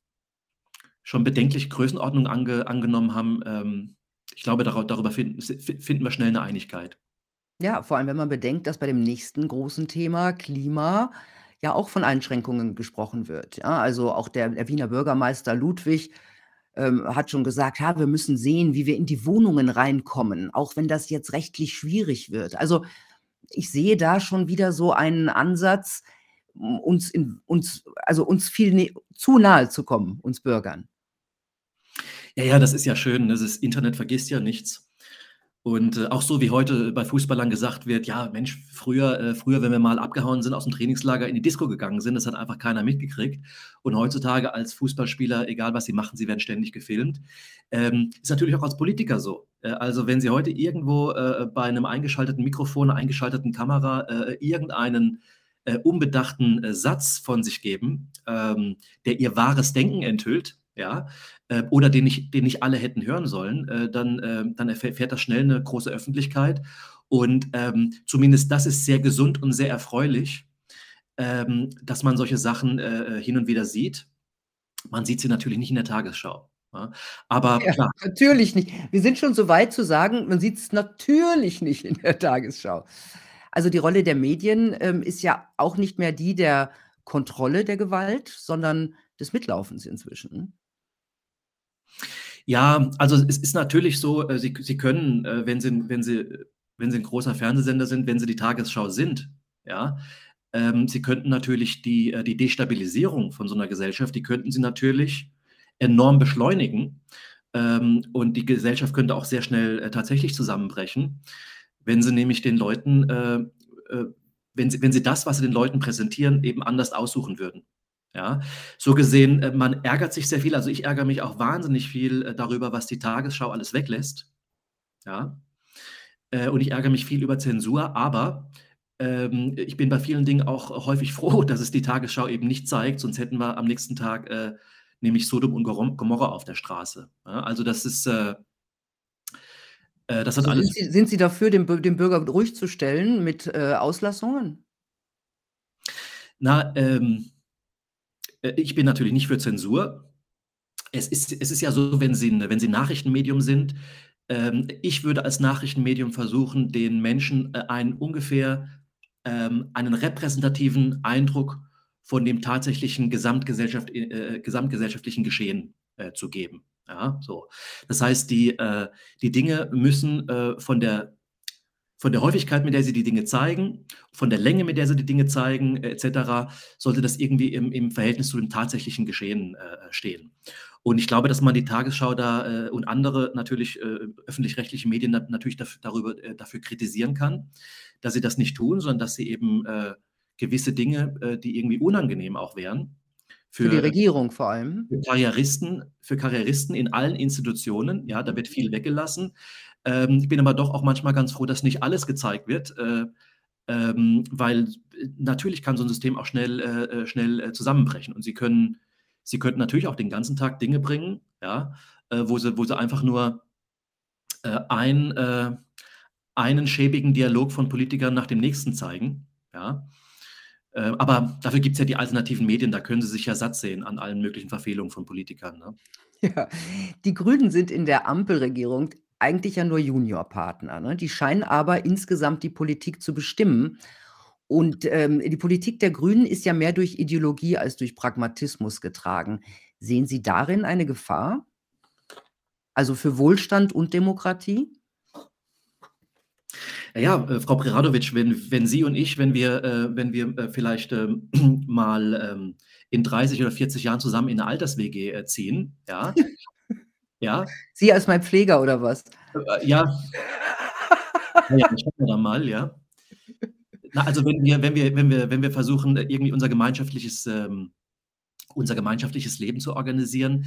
schon bedenkliche Größenordnung ange angenommen haben. Ähm, ich glaube, darau darüber finden finden wir schnell 'ne Einigkeit. Ja, vor allem, wenn man bedenkt, dass bei dem nächsten großen Thema Klima ja auch von Einschränkungen gesprochen wird, ja? Also, auch der der Wiener Bürgermeister Ludwig, ähm, hat schon gesagt: „Ja, wir müssen sehen, wie wir in die Wohnungen reinkommen, auch wenn das jetzt rechtlich schwierig wird.“ Also, ich sehe da schon wieder so einen Ansatz, uns in uns also, uns viel nä zu nahe zu kommen, uns Bürgern. Ja, ja, das ist ja schön, ne? Das Internet vergisst ja nichts. Und, äh, auch so wie heute bei Fußballern gesagt wird: „Ja, Mensch, früher äh, früher, wenn wir mal abgehauen sind aus'm Trainingslager in die Disco gegangen sind, das hat einfach keiner mitgekriegt.“ Und heutzutage als Fußballspieler, egal was sie machen, sie werden ständig gefilmt. Ähm, ist natürlich auch als Politiker so. Äh, also, wenn Sie heute irgendwo, äh, bei 'nem eingeschalteten Mikrofon, eingeschalteten Kamera, äh, irgendeinen, äh, unbedachten, äh, Satz von sich geben, ähm, der Ihr wahres Denken enthüllt, ja, äh, oder den nicht den nicht alle hätten hören sollen, äh, dann äh, dann erfäh erfährt das schnell 'ne große Öffentlichkeit. Und, ähm, zumindest das ist sehr gesund und sehr erfreulich, ähm, dass man solche Sachen, äh, äh, hin und wieder sieht. Man sieht sie natürlich nicht in der Tagesschau, ja? Aber Ja, klar. natürlich nicht. Wir sind schon so weit zu sagen, man sieht's natürlich nicht in der Tagesschau. Also, die Rolle der Medien, ähm, ist ja auch nicht mehr die der Kontrolle der Gewalt, sondern des Mitlaufens inzwischen. Ja, also, es ist natürlich so, äh, Sie Sie können, äh, wenn Sie wenn Sie wenn Sie 'n großer Fernsehsender sind, wenn Sie die Tagesschau sind, ja, ähm, Sie könnten natürlich die äh, die Destabilisierung von so 'ner Gesellschaft, die könnten Sie natürlich enorm beschleunigen. Ähm, und die Gesellschaft könnte auch sehr schnell, tatsächlich zusammenbrechen, wenn Sie nämlich den Leuten, äh, äh wenn Sie wenn Sie das, was Sie den Leuten präsentieren, eben anders aussuchen würden, ja? So gesehen, äh, man ärgert sich sehr viel. Also, ich ärgere mich auch wahnsinnig viel, äh, darüber, was die Tagesschau alles weglässt, ja? Äh, und ich ärgere mich viel über Zensur, aber, ähm, ich bin bei vielen Dingen auch häufig froh, dass es die Tagesschau eben nicht zeigt, sonst hätten wir am nächsten Tag, äh, nämlich Sodom und Gomorra auf der Straße, ja? Also, das ist, äh äh, das hat Also, sind alles Sie sind Sie dafür, den den Bürger ruhig zu stellen mit, äh, Auslassungen? Na, ähm, äh, ich bin natürlich nicht für Zensur. Es ist es ist ja so, wenn Sie wenn Sie Nachrichtenmedium sind ähm, ich würde als Nachrichtenmedium versuchen, den Menschen, äh, einen ungefähr ähm, einen repräsentativen Eindruck von dem tatsächlichen Gesamtgesellschaft äh, gesamtgesellschaftlichen Geschehen, äh, zu geben, ja, so. Das heißt, die äh, die Dinge müssen, äh, von der von der Häufigkeit, mit der sie die Dinge zeigen, von der Länge, mit der sie die Dinge zeigen, et cetera, sollte das irgendwie im im Verhältnis zu den tatsächlichen Geschehen, äh, äh, stehen. Und ich glaube, dass man die Tagesschau da, äh, und andere natürlich, äh, öffentlich-rechtliche Medien na natürlich daf darüber äh, dafür kritisieren kann, dass sie das nicht tun, sondern dass sie eben, äh, gewisse Dinge, äh, die irgendwie unangenehm auch wären Für die für Regierung vor allem? für Karrieristen für Karrieristen in allen Institutionen, ja, da wird viel weggelassen. Ähm, ich bin aber doch auch manchmal ganz froh, dass nicht alles gezeigt wird, äh, ähm, weil äh, natürlich kann so 'n System auch schnell äh, äh, schnell, äh, zusammenbrechen. Und Sie können Sie könnten natürlich auch den ganzen Tag Dinge bringen, ja, äh, wo Sie wo Sie einfach nur, ein einen schäbigen Dialog von Politikern nach dem nächsten zeigen, ja? Äh, aber dafür gibt's ja die alternativen Medien, da können Sie sich ja satt sehen an allen möglichen Verfehlungen von Politikern, ne? Ja. Die Grünen sind in der Ampelregierung eigentlich ja nur Juniorpartner, ne? Die scheinen aber insgesamt die Politik zu bestimmen. Und, ähm, die Politik der Grünen ist ja mehr durch Ideologie als durch Pragmatismus getragen. Sehen Sie darin eine Gefahr? Also, für Wohlstand und Demokratie? Ja, äh, Frau Preradovic, wenn wenn Sie und ich, wenn wir äh, wenn wir, äh, vielleicht, ähm, mal, ähm, in 30 oder 40 Jahren zusammen in 'ne Alters-WG, äh, ziehen, ja? Ja? Sie als mein Pfleger oder was? Äh, ja. Ja, schauen wir dann mal, ja? Na, also, wenn wir wenn wir wenn wir wenn wir versuchen, äh, irgendwie unser gemeinschaftliches ähm, unser gemeinschaftliches Leben zu organisieren,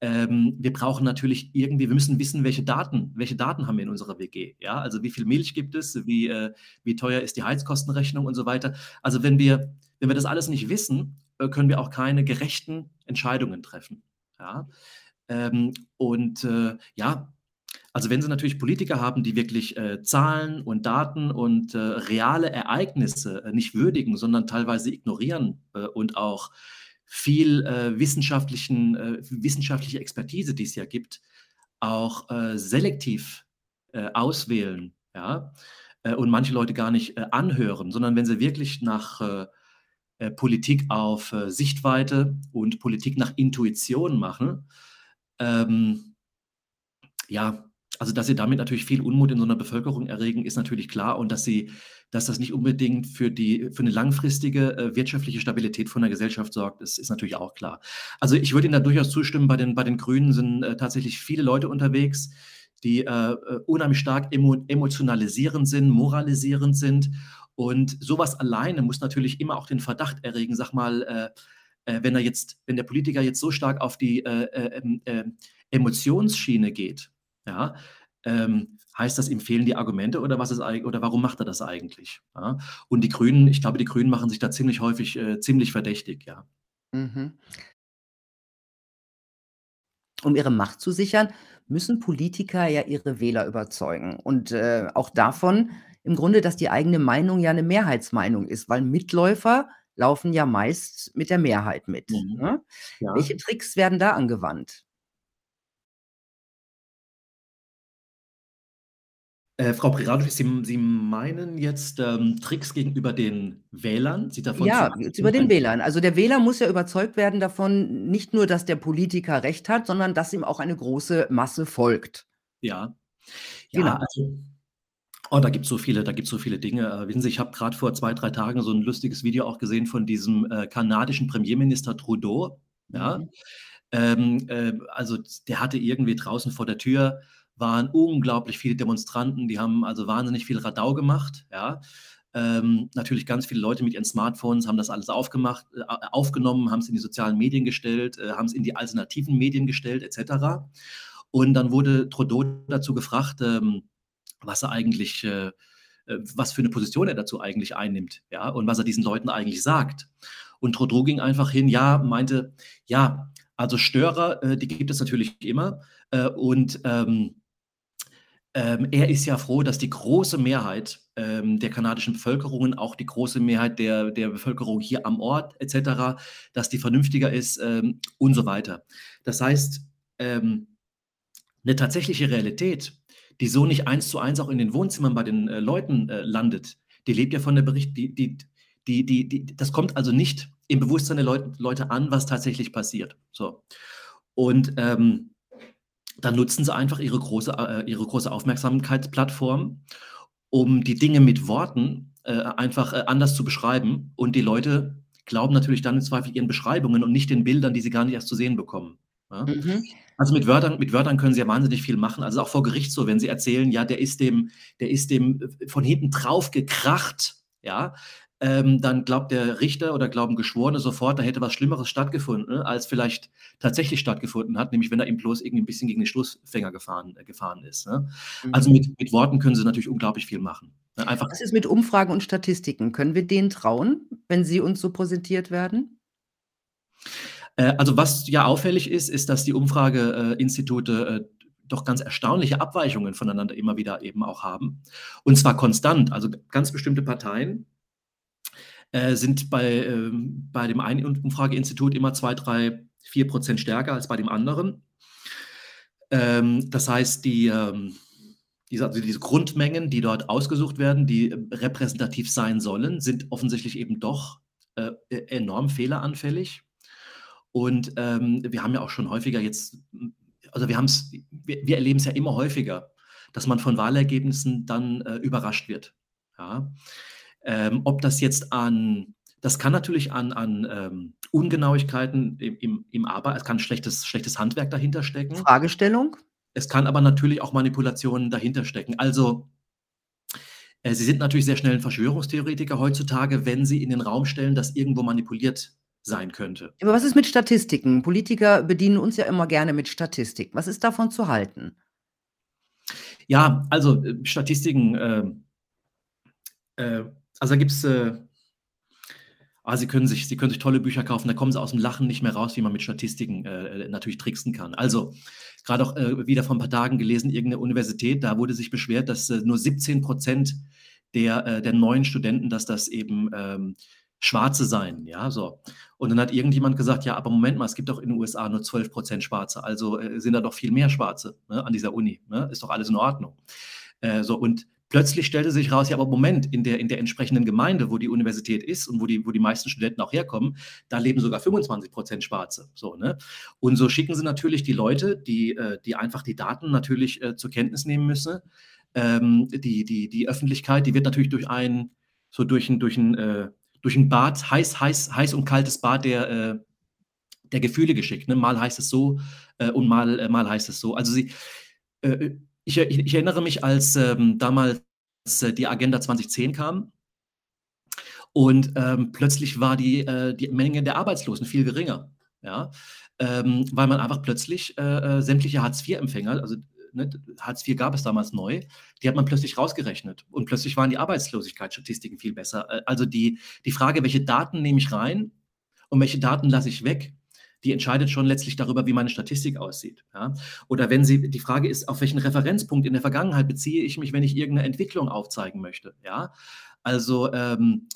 ähm, wir brauchen natürlich irgendwie wir müssen wissen, welche Daten welche Daten haben wir in unserer WG, ja? Also, wie viel Milch gibt es, wie äh, wie teuer ist die Heizkostenrechnung und so weiter. Also, wenn wir wenn wir das alles nicht wissen, äh, können wir auch keine gerechten Entscheidungen treffen, ja? Ähm, und, äh, ja, also, wenn Sie natürlich Politiker haben, die wirklich, äh, Zahlen und Daten und, äh, reale Ereignisse, äh, nicht würdigen, sondern teilweise ignorieren, äh, und auch viel äh, wissenschaftlichen, äh, wissenschaftliche Expertise, die es ja gibt, auch äh, selektiv äh, auswählen, ja, äh, und manche Leute gar nicht äh, anhören, sondern wenn sie wirklich nach Politik auf Sichtweite und Politik nach Intuition machen, ähm, ja, also dass sie damit natürlich viel Unmut in so einer Bevölkerung erregen, ist natürlich klar. Und dass sie dass das nicht unbedingt für die für eine langfristige, äh, wirtschaftliche Stabilität von der Gesellschaft sorgt, ist ist natürlich auch klar. Also, ich würde Ihnen da durchaus zustimmen, bei den bei den Grünen sind, äh, tatsächlich viele Leute unterwegs, die, äh, äh, unheimlich stark emo emotionalisierend sind, moralisierend sind. Und sowas alleine muss natürlich immer auch den Verdacht erregen, sag mal, äh, äh, wenn er jetzt wenn der Politiker jetzt so stark auf die, äh, äh, ähm, äh, Emotionsschiene geht, ja, ähm, heißt das, ihm fehlen die Argumente oder was ist oder warum macht er das eigentlich? Ja? Und die Grünen, ich glaube, die Grünen machen sich da ziemlich häufig äh, ziemlich verdächtig, ja. Mhm. Um ihre Macht zu sichern, müssen Politiker ja ihre Wähler überzeugen und, äh, auch davon im Grunde, dass die eigene Meinung ja eine Mehrheitsmeinung ist, weil Mitläufer laufen ja meist mit der Mehrheit mit, Mhm. ne? Ja. Welche Tricks werden da angewandt? Äh, Frau Preradovic, Sie Sie meinen jetzt, ähm, Tricks gegenüber den Wählern, sie davon Ja, jetzt über den Wählern. Also, der Wähler muss ja überzeugt werden davon, nicht nur, dass der Politiker recht hat, sondern dass ihm auch eine große Masse folgt. Ja. Ja, Genau. also oh, da gibt's so viele da gibt's so viele Dinge. Äh, wissen Sie, ich habe grad vor 2, 3 Tagen so 'n lustiges Video auch gesehen von diesem, äh, kanadischen Premierminister Trudeau, ja? Mhm. Ähm, äh, also, der hatte irgendwie draußen vor der Tür waren unglaublich viele Demonstranten, die haben also wahnsinnig viel Radau gemacht, ja. Ähm, natürlich ganz viele Leute mit ihren Smartphones haben das alles aufgemacht äh, aufgenommen, haben's in die sozialen Medien gestellt, äh, haben's in die alternativen Medien gestellt et cetera. Und dann wurde Trudeau dazu gefragt, ähm, was er eigentlich äh, äh, was für 'ne Position er dazu eigentlich einnimmt, ja, und was er diesen Leuten eigentlich sagt. Und Trudeau ging einfach hin, ja, meinte: „Ja, also Störer, äh, die gibt es natürlich immer, äh, und, ähm“ ähm, er ist ja froh, dass die große Mehrheit, ähm, der kanadischen Bevölkerungen, auch die große Mehrheit der der Bevölkerung hier am Ort et cetera, dass die vernünftiger ist, ähm, und so weiter. Das heißt, ähm, 'ne tatsächliche Realität, die so nicht eins zu eins auch in den Wohnzimmern bei den, äh, Leuten, äh, landet, die lebt ja von der Bericht die die die die die das kommt also nicht im Bewusstsein der Leut Leute an, was tatsächlich passiert. So. Und, ähm, dann nutzen sie einfach ihre große äh, ihre große Aufmerksamkeitsplattform, um die Dinge mit Worten, äh, einfach, äh, anders zu beschreiben. Und die Leute glauben natürlich dann im Zweifel ihren Beschreibungen und nicht den Bildern, die sie gar nicht erst zu sehen bekommen, ja? Mhm. Also, mit Wörtern mit Wörtern können sie ja wahnsinnig viel machen. Also, auch vor Gericht so, wenn sie erzählen, ja, der ist dem der ist dem äh, von hinten drauf gekracht, ja, ähm, dann glaubt der Richter oder glauben Geschworene sofort, da hätte was Schlimmeres stattgefunden, als vielleicht tatsächlich stattgefunden hat, nämlich wenn er ihm bloß irgendwie 'n bisschen gegen den Stoßfänger gefahren äh, gefahren ist, ne? Also, Mhm. mit mit Worten können sie natürlich unglaublich viel machen, ne? Einfach Was ist mit Umfragen und Statistiken? Können wir denen trauen, wenn sie uns so präsentiert werden? Äh, also, was ja auffällig ist, ist, dass die Umfrage äh, doch ganz erstaunliche Abweichungen voneinander immer wieder eben auch haben. Und zwar konstant. Also, ganz bestimmte Parteien äh, sind bei ähm, bei dem einen Umfrageinstitut immer 2, 3, 4 % stärker als bei dem anderen. Ähm, das heißt, die, ähm diese also, diese Grundmengen, die dort ausgesucht werden, die, äh, repräsentativ sein sollen, sind offensichtlich eben doch, äh, e enorm fehleranfällig. Und, ähm, wir haben ja auch schon häufiger jetzt also, wir wir wir erleben's ja immer häufiger, dass man von Wahlergebnissen dann, äh, überrascht wird, ja? Ähm, ob das jetzt an das kann natürlich an an, ähm, Ungenauigkeiten im im im Arbei es kann schlechtes schlechtes Handwerk dahinter stecken. Fragestellung? Es kann aber natürlich auch Manipulationen dahinter stecken. Also äh, sie sind natürlich sehr schnell 'n Verschwörungstheoretiker heutzutage, wenn sie in den Raum stellen, dass irgendwo manipuliert sein könnte. Aber was ist mit Statistiken? Politiker bedienen uns ja immer gerne mit Statistik. Was ist davon zu halten? Ja, also, äh, Statistiken, ähm äh, also, da gibt's, äh ah, Sie können sich Sie können sich tolle Bücher kaufen, da kommen sie aus'm Lachen nicht mehr raus, wie man mit Statistiken, äh, äh, natürlich tricksen kann. Also, grad auch, äh, wieder vor 'n paar Tagen gelesen, irgend 'ne Universität, da wurde sich beschwert, dass, äh, nur 17 % der äh, der neuen Studenten, dass das eben, ähm, Schwarze seien, ja, so. Und dann hat irgendjemand gesagt, ja, aber Moment mal, es gibt doch in den USA nur 12 Prozent Schwarze, also sind da doch viel mehr Schwarze ne, an dieser Uni, ne? ist doch alles in Ordnung. So, und plötzlich stellte sich raus, ja, aber Moment, in der, in der entsprechenden Gemeinde, wo die Universität ist und wo die, wo die meisten Studenten auch herkommen, da leben sogar 25 Prozent Schwarze. So, ne? Und so schicken sie natürlich die Leute, die, äh, die einfach die Daten natürlich äh, zur Kenntnis nehmen müssen. Ähm, die, die, die Öffentlichkeit, die wird natürlich durch ein, so durch ein, durch ein, äh, durch ein Bad, heiß, heiß, heiß und kaltes Bad der, äh, der Gefühle geschickt. Ne? Mal heißt es so äh, und mal, äh, mal heißt es so. Also sie, ich, ich, erinnere mich, als ähm, damals äh, die Agenda 2010 kam und ähm, plötzlich war die, äh, die Menge der Arbeitslosen viel geringer. Ja? Ähm, weil man einfach plötzlich äh, äh sämtliche Hartz-IV-Empfänger, also ne, Hartz IV gab es damals neu, die hat man plötzlich rausgerechnet und plötzlich waren die Arbeitslosigkeitsstatistiken viel besser. Äh, also die, die Frage, welche Daten nehme ich rein und welche Daten lasse ich weg, die entscheidet schon letztlich darüber, wie meine Statistik aussieht. Ja? Oder wenn Sie, die Frage ist, auf welchen Referenzpunkt in der Vergangenheit beziehe ich mich, wenn ich irgendeine Entwicklung aufzeigen möchte. Ja? Also ähm,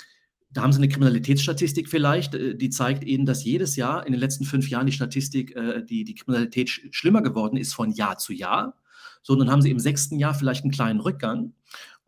da haben Sie eine Kriminalitätsstatistik vielleicht, äh, die zeigt Ihnen, dass jedes Jahr in den letzten fünf Jahren die Statistik, äh, die, die Kriminalität schlimmer geworden ist von Jahr zu Jahr. So, dann haben Sie im sechsten Jahr vielleicht einen kleinen Rückgang.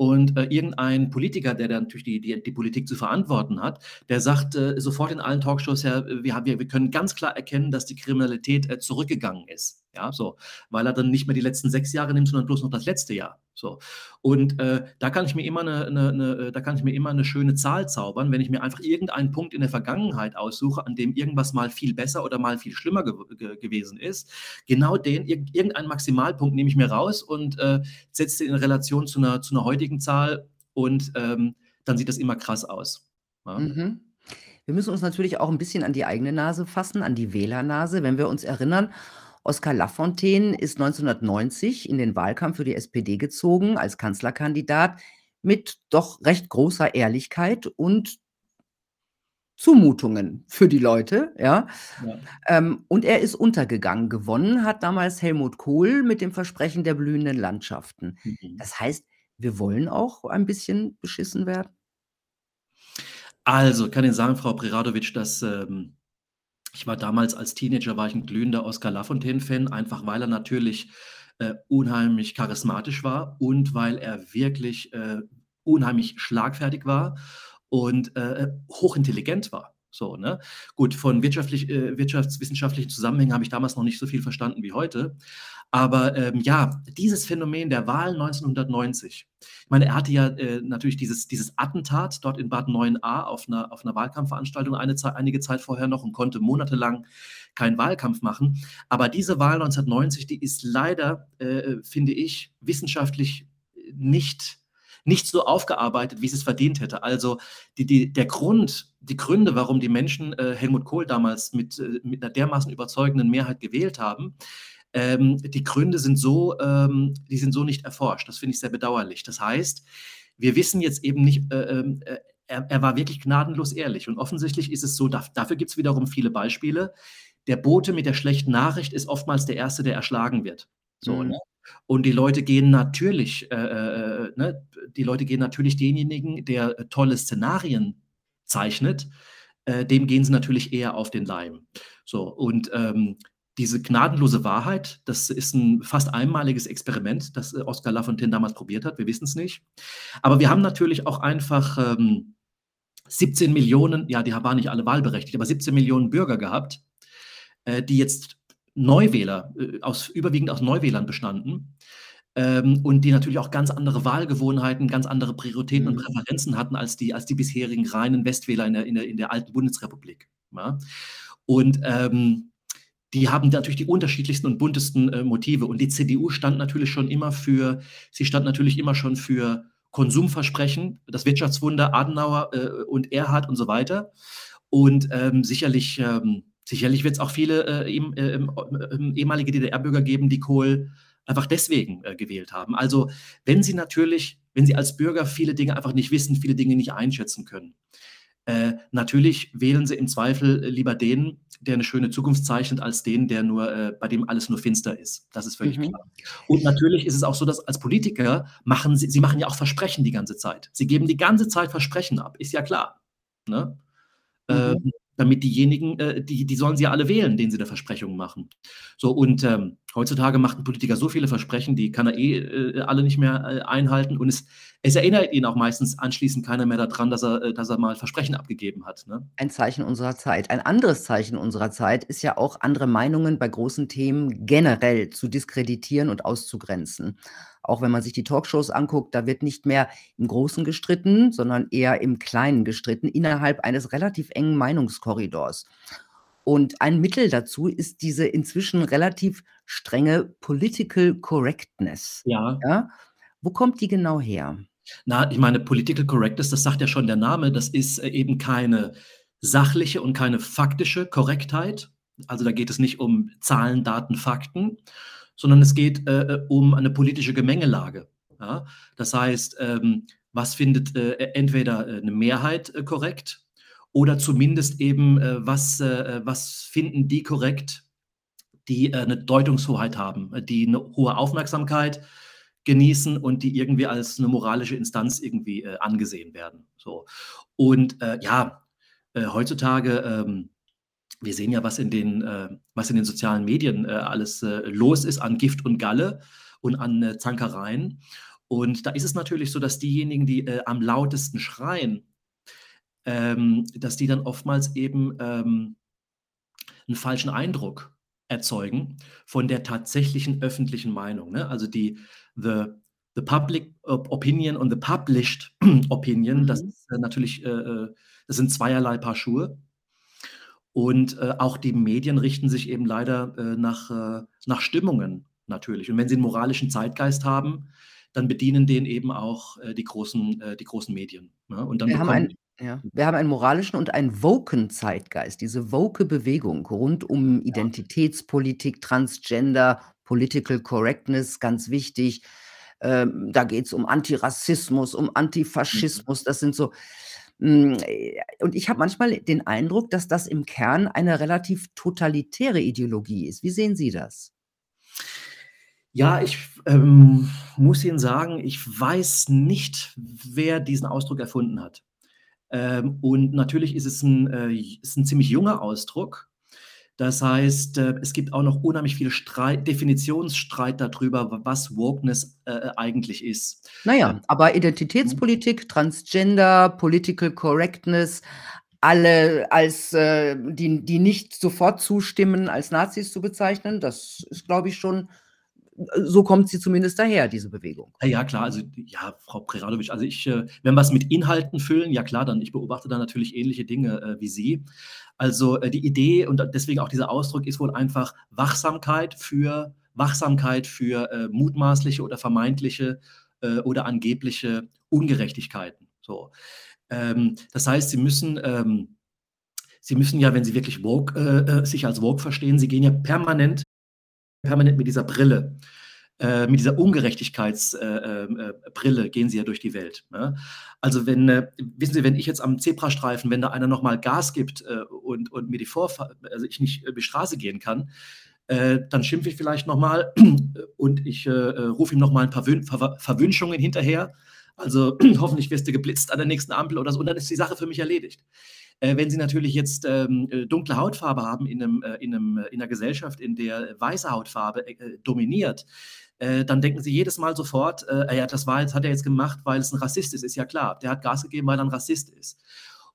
Und äh, irgendein Politiker, der dann natürlich die, die, die, Politik zu verantworten hat, der sagt äh, sofort in allen Talkshows, ja, wir, wir, wir können ganz klar erkennen, dass die Kriminalität äh, zurückgegangen ist. Ja, so, weil er dann nicht mehr die letzten sechs Jahre nimmt, sondern bloß noch das letzte Jahr. So. Und äh, da kann ich mir immer eine, eine, eine, äh, da kann ich mir immer eine schöne Zahl zaubern, wenn ich mir einfach irgendeinen Punkt in der Vergangenheit aussuche, an dem irgendwas mal viel besser oder mal viel schlimmer ge ge gewesen ist. Genau den, irgendeinen Maximalpunkt nehme ich mir raus und äh, setze den in Relation zu einer, zu einer heutigen Zahl und ähm, dann sieht das immer krass aus. Ja? Mhm. Wir müssen uns natürlich auch ein bisschen an die eigene Nase fassen, an die Wählernase, wenn wir uns erinnern, Oskar Lafontaine ist 1990 in den Wahlkampf für die SPD gezogen als Kanzlerkandidat mit doch recht großer Ehrlichkeit und Zumutungen für die Leute, ja. Ja. Ähm, und er ist untergegangen. Gewonnen hat damals Helmut Kohl mit dem Versprechen der blühenden Landschaften. Mhm. Das heißt, wir wollen auch ein bisschen beschissen werden? Also, kann Ihnen sagen, Frau Preradovic, dass ähm, ich war damals als Teenager war ich 'n glühender Oskar Lafontaine-Fan, einfach weil er natürlich, äh, unheimlich charismatisch war und weil er wirklich, äh, unheimlich schlagfertig war und, äh, hochintelligent war. So, ne? Gut, von wirtschaftlich äh, wirtschaftswissenschaftlichen Zusammenhängen habe ich damals noch nicht so viel verstanden wie heute. Aber ähm, ja, dieses Phänomen der Wahl 1990. Ich meine, er hatte ja äh, natürlich dieses, dieses Attentat dort in Bad 9a auf einer, auf einer Wahlkampfveranstaltung eine einige Zeit vorher noch und konnte monatelang keinen Wahlkampf machen. Aber diese Wahl 1990, die ist leider, äh, finde ich, wissenschaftlich nicht nicht so aufgearbeitet, wie es es verdient hätte. Also die, die, der Grund, die Gründe, warum die Menschen äh, Helmut Kohl damals mit, äh, mit einer dermaßen überzeugenden Mehrheit gewählt haben, ähm, die Gründe sind so, ähm, die sind so nicht erforscht. Das finde ich sehr bedauerlich. Das heißt, wir wissen jetzt eben nicht, äh, ähm, äh, er, er, war wirklich gnadenlos ehrlich. Und offensichtlich ist es so, da, dafür gibt es wiederum viele Beispiele. Der Bote mit der schlechten Nachricht ist oftmals der Erste, der erschlagen wird. So, mhm. ne? Und die Leute gehen natürlich, äh, äh, äh ne? die Leute gehen natürlich denjenigen, der äh, tolle Szenarien zeichnet, äh, dem gehen sie natürlich eher auf den Leim. So, und ähm, diese gnadenlose Wahrheit, das ist ein fast einmaliges Experiment, das Oscar Lafontaine damals probiert hat. Wir wissen es nicht. Aber wir haben natürlich auch einfach ähm, 17 Millionen, ja, die waren nicht alle wahlberechtigt, aber 17 Millionen Bürger gehabt, die jetzt Neuwähler, äh, aus, überwiegend aus Neuwählern bestanden. Ähm, und die natürlich auch ganz andere Wahlgewohnheiten, ganz andere Prioritäten mhm. und Präferenzen hatten als die, als die bisherigen reinen Westwähler in der, in der, in der alten Bundesrepublik. Ja? Und ähm, die haben natürlich die unterschiedlichsten und buntesten äh, Motive. Und die CDU stand natürlich schon immer für, sie stand natürlich immer schon für Konsumversprechen, das Wirtschaftswunder Adenauer äh, und Erhard und so weiter. Und ähm, sicherlich, ähm, sicherlich wird es auch viele äh, eben, äh, ehemalige DDR-Bürger geben, die Kohl einfach deswegen äh, gewählt haben. Also wenn sie natürlich, wenn sie als Bürger viele Dinge einfach nicht wissen, viele Dinge nicht einschätzen können, äh, natürlich wählen sie im Zweifel lieber den, der eine schöne Zukunft zeichnet, als den, der nur, äh, bei dem alles nur finster ist. Das ist völlig mhm. klar. Und natürlich ist es auch so, dass als Politiker machen sie, sie machen ja auch Versprechen die ganze Zeit. Sie geben die ganze Zeit Versprechen ab, ist ja klar. Ne? ähm, Mhm. Damit diejenigen, äh, die die sollen sie ja alle wählen, denen sie da Versprechungen machen. So und, ähm, heutzutage macht 'n Politiker so viele Versprechen, die kann er eh, äh, alle nicht mehr, äh, einhalten und es es erinnert ihn auch meistens anschließend keiner mehr da dran, dass er äh, dass er mal Versprechen abgegeben hat, ne? Ein Zeichen unserer Zeit. Ein anderes Zeichen unserer Zeit ist ja auch, andere Meinungen bei großen Themen generell zu diskreditieren und auszugrenzen. Auch wenn man sich die Talkshows anguckt, da wird nicht mehr im Großen gestritten, sondern eher im Kleinen gestritten, innerhalb eines relativ engen Meinungskorridors. Und ein Mittel dazu ist diese inzwischen relativ strenge Political Correctness, Ja. ja? Wo kommt die genau her? Na, ich meine, Political Correctness, das sagt ja schon der Name, das ist, äh, eben keine sachliche und keine faktische Korrektheit. Also, da geht es nicht um Zahlen, Daten, Fakten, sondern es geht, äh, äh, um eine politische Gemengelage, ja? Das heißt, ähm, was findet, äh, e entweder, äh, 'ne Mehrheit, äh, korrekt oder zumindest eben, äh, was was finden die korrekt, die, äh, 'ne Deutungshoheit haben, die 'ne hohe Aufmerksamkeit genießen und die irgendwie als 'ne moralische Instanz irgendwie, angesehen werden, so. Und, ja, heutzutage, ähm wir sehen ja, was in den äh, was in den sozialen Medien, äh, alles, äh, los ist an Gift und Galle und an, äh, Zankereien. Und da ist es natürlich so, dass diejenigen, die, äh, am lautesten schreien, ähm, dass die dann oftmals eben, ähm 'n falschen Eindruck erzeugen von der tatsächlichen öffentlichen Meinung, ne? Also, die the the public op opinion und the published opinion, das Mhm. ist, äh, natürlich, das sind zweierlei Paar Schuhe. Und, äh, auch die Medien richten sich eben leider, äh, nach äh, nach Stimmungen natürlich. Und wenn sie 'n moralischen Zeitgeist haben, dann bedienen den eben auch, äh, die großen äh, die großen Medien, ne? Und dann Wir haben bekommen einen ja, wir haben einen moralischen und einen woken Zeitgeist. Diese woke Bewegung rund um Ja. Identitätspolitik, Transgender, Political Correctness, ganz wichtig. Ähm, da geht's um Antirassismus, um Mhm. Antifaschismus. Das sind so und ich habe manchmal den Eindruck, dass das im Kern eine relativ totalitäre Ideologie ist. Wie sehen Sie das? Ja, ich ähm, muss Ihnen sagen, ich weiß nicht, wer diesen Ausdruck erfunden hat. Ähm, und natürlich ist es 'n äh, ist 'n ziemlich junger Ausdruck. Das heißt, äh, es gibt auch noch unheimlich viele Streit Definitionsstreit da drüber, w was Wokeness, äh, eigentlich ist. Na Äh, ja, aber mhm. Identitätspolitik, Transgender, Political Correctness, alle als, äh die die nicht sofort zustimmen, als Nazis zu bezeichnen, das ist, glaube ich, schon so kommt sie zumindest daher, diese Bewegung. Ah ja, klar, also ja, Frau Preradovic, also ich äh, wenn wir's mit Inhalten füllen, ja klar, dann ich beobachte da natürlich ähnliche Dinge, äh, wie Sie. Also, äh, die Idee und deswegen auch dieser Ausdruck ist wohl einfach Wachsamkeit für Wachsamkeit für, mutmaßliche oder vermeintliche, oder angebliche Ungerechtigkeiten, so. Ähm, das heißt, Sie müssen ähm, Sie müssen ja, wenn Sie wirklich woke äh, sich als woke verstehen, Sie gehen ja permanent permanent mit dieser Brille äh, mit dieser Ungerechtigkeits äh, äh, Brille gehen Sie ja durch die Welt, ne? Also, wenn äh, wissen Sie, wenn ich jetzt am Zebrastreifen wenn da einer noch mal Gas gibt, äh, und und mir die Vorfahr also, ich nicht über die Straße gehen kann, äh, dann schimpfe ich vielleicht noch mal und ich, äh, äh, rufe ihm noch mal 'n paar Wün Verw Verwünschungen hinterher. Also, hoffentlich wirst du geblitzt an der nächsten Ampel oder so und dann ist die Sache für mich erledigt. Äh, wenn Sie natürlich jetzt, ähm, äh, dunkle Hautfarbe haben in 'nem äh, in 'nem in 'ner Gesellschaft, in der weiße Hautfarbe, äh, äh, dominiert, äh, dann denken Sie jedes Mal sofort, äh: „Ah ja, das war jetzt hat er jetzt gemacht, weil es 'n Rassist ist.“ Ist ja klar. Der hat Gas gegeben, weil er 'n Rassist ist.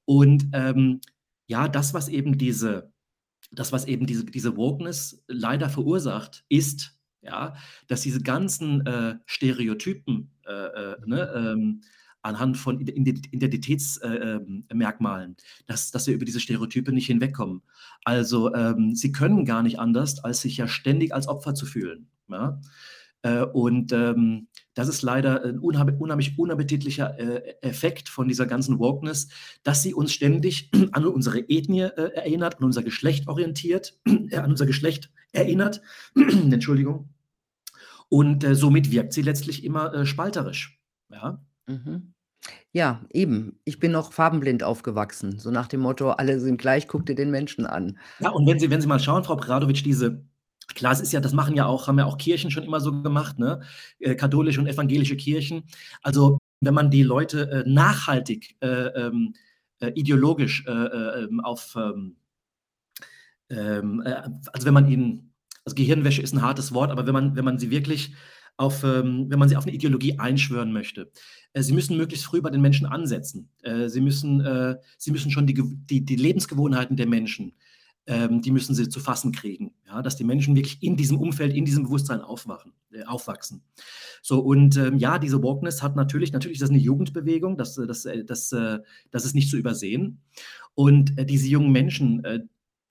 Und, ähm, ja, das, was eben diese das, was eben diese diese Wokeness leider verursacht, ist, ja, dass diese ganzen, äh, Stereotypen, äh, äh, Mhm. ne, ähm, anhand von Ide Ide Identitäts äh, dass dass wir über diese Stereotype nicht hinwegkommen. Also, ähm, sie können gar nicht anders, als sich ja ständig als Opfer zu fühlen, ja? Äh, und, ähm, das ist leider 'n unhab unheimlich unappetitlicher, äh, Effekt von dieser ganzen Wokeness, dass sie uns ständig an unsere Ethnie, äh, erinnert, an unser Geschlecht orientiert äh, an unser Geschlecht erinnert. Entschuldigung. Und, äh, somit wirkt sie letztlich immer, spalterisch, ja? Mhm. Ja, eben. Ich bin noch farbenblind aufgewachsen, so nach dem Motto: „Alle sind gleich, guck dir den Menschen an.“ Ja, und wenn Sie wenn Sie mal schauen, Frau Preradovic, diese klar, es ist ja das machen ja auch haben ja auch Kirchen schon immer so gemacht, ne? Äh, katholische und evangelische Kirchen. Also, wenn man die Leute, äh, nachhaltig, äh, ähm, äh, ideologisch äh, äh, ähm, auf, ähm, ähm, äh, also wenn man ihnen, also Gehirnwäsche ist ein hartes Wort, aber wenn man, wenn man sie wirklich auf, ähm, wenn man sie auf eine Ideologie einschwören möchte. Äh, sie müssen möglichst früh bei den Menschen ansetzen. Äh, sie, müssen, äh, sie müssen schon die, die, die Lebensgewohnheiten der Menschen, ähm, die müssen sie zu fassen kriegen. Ja? Dass die Menschen wirklich in diesem Umfeld, in diesem Bewusstsein aufwachen, aufwachsen. So, und ähm, ja, diese Wokeness hat natürlich, natürlich ist das eine Jugendbewegung, das, das, das, das ist nicht zu übersehen. Und diese jungen Menschen,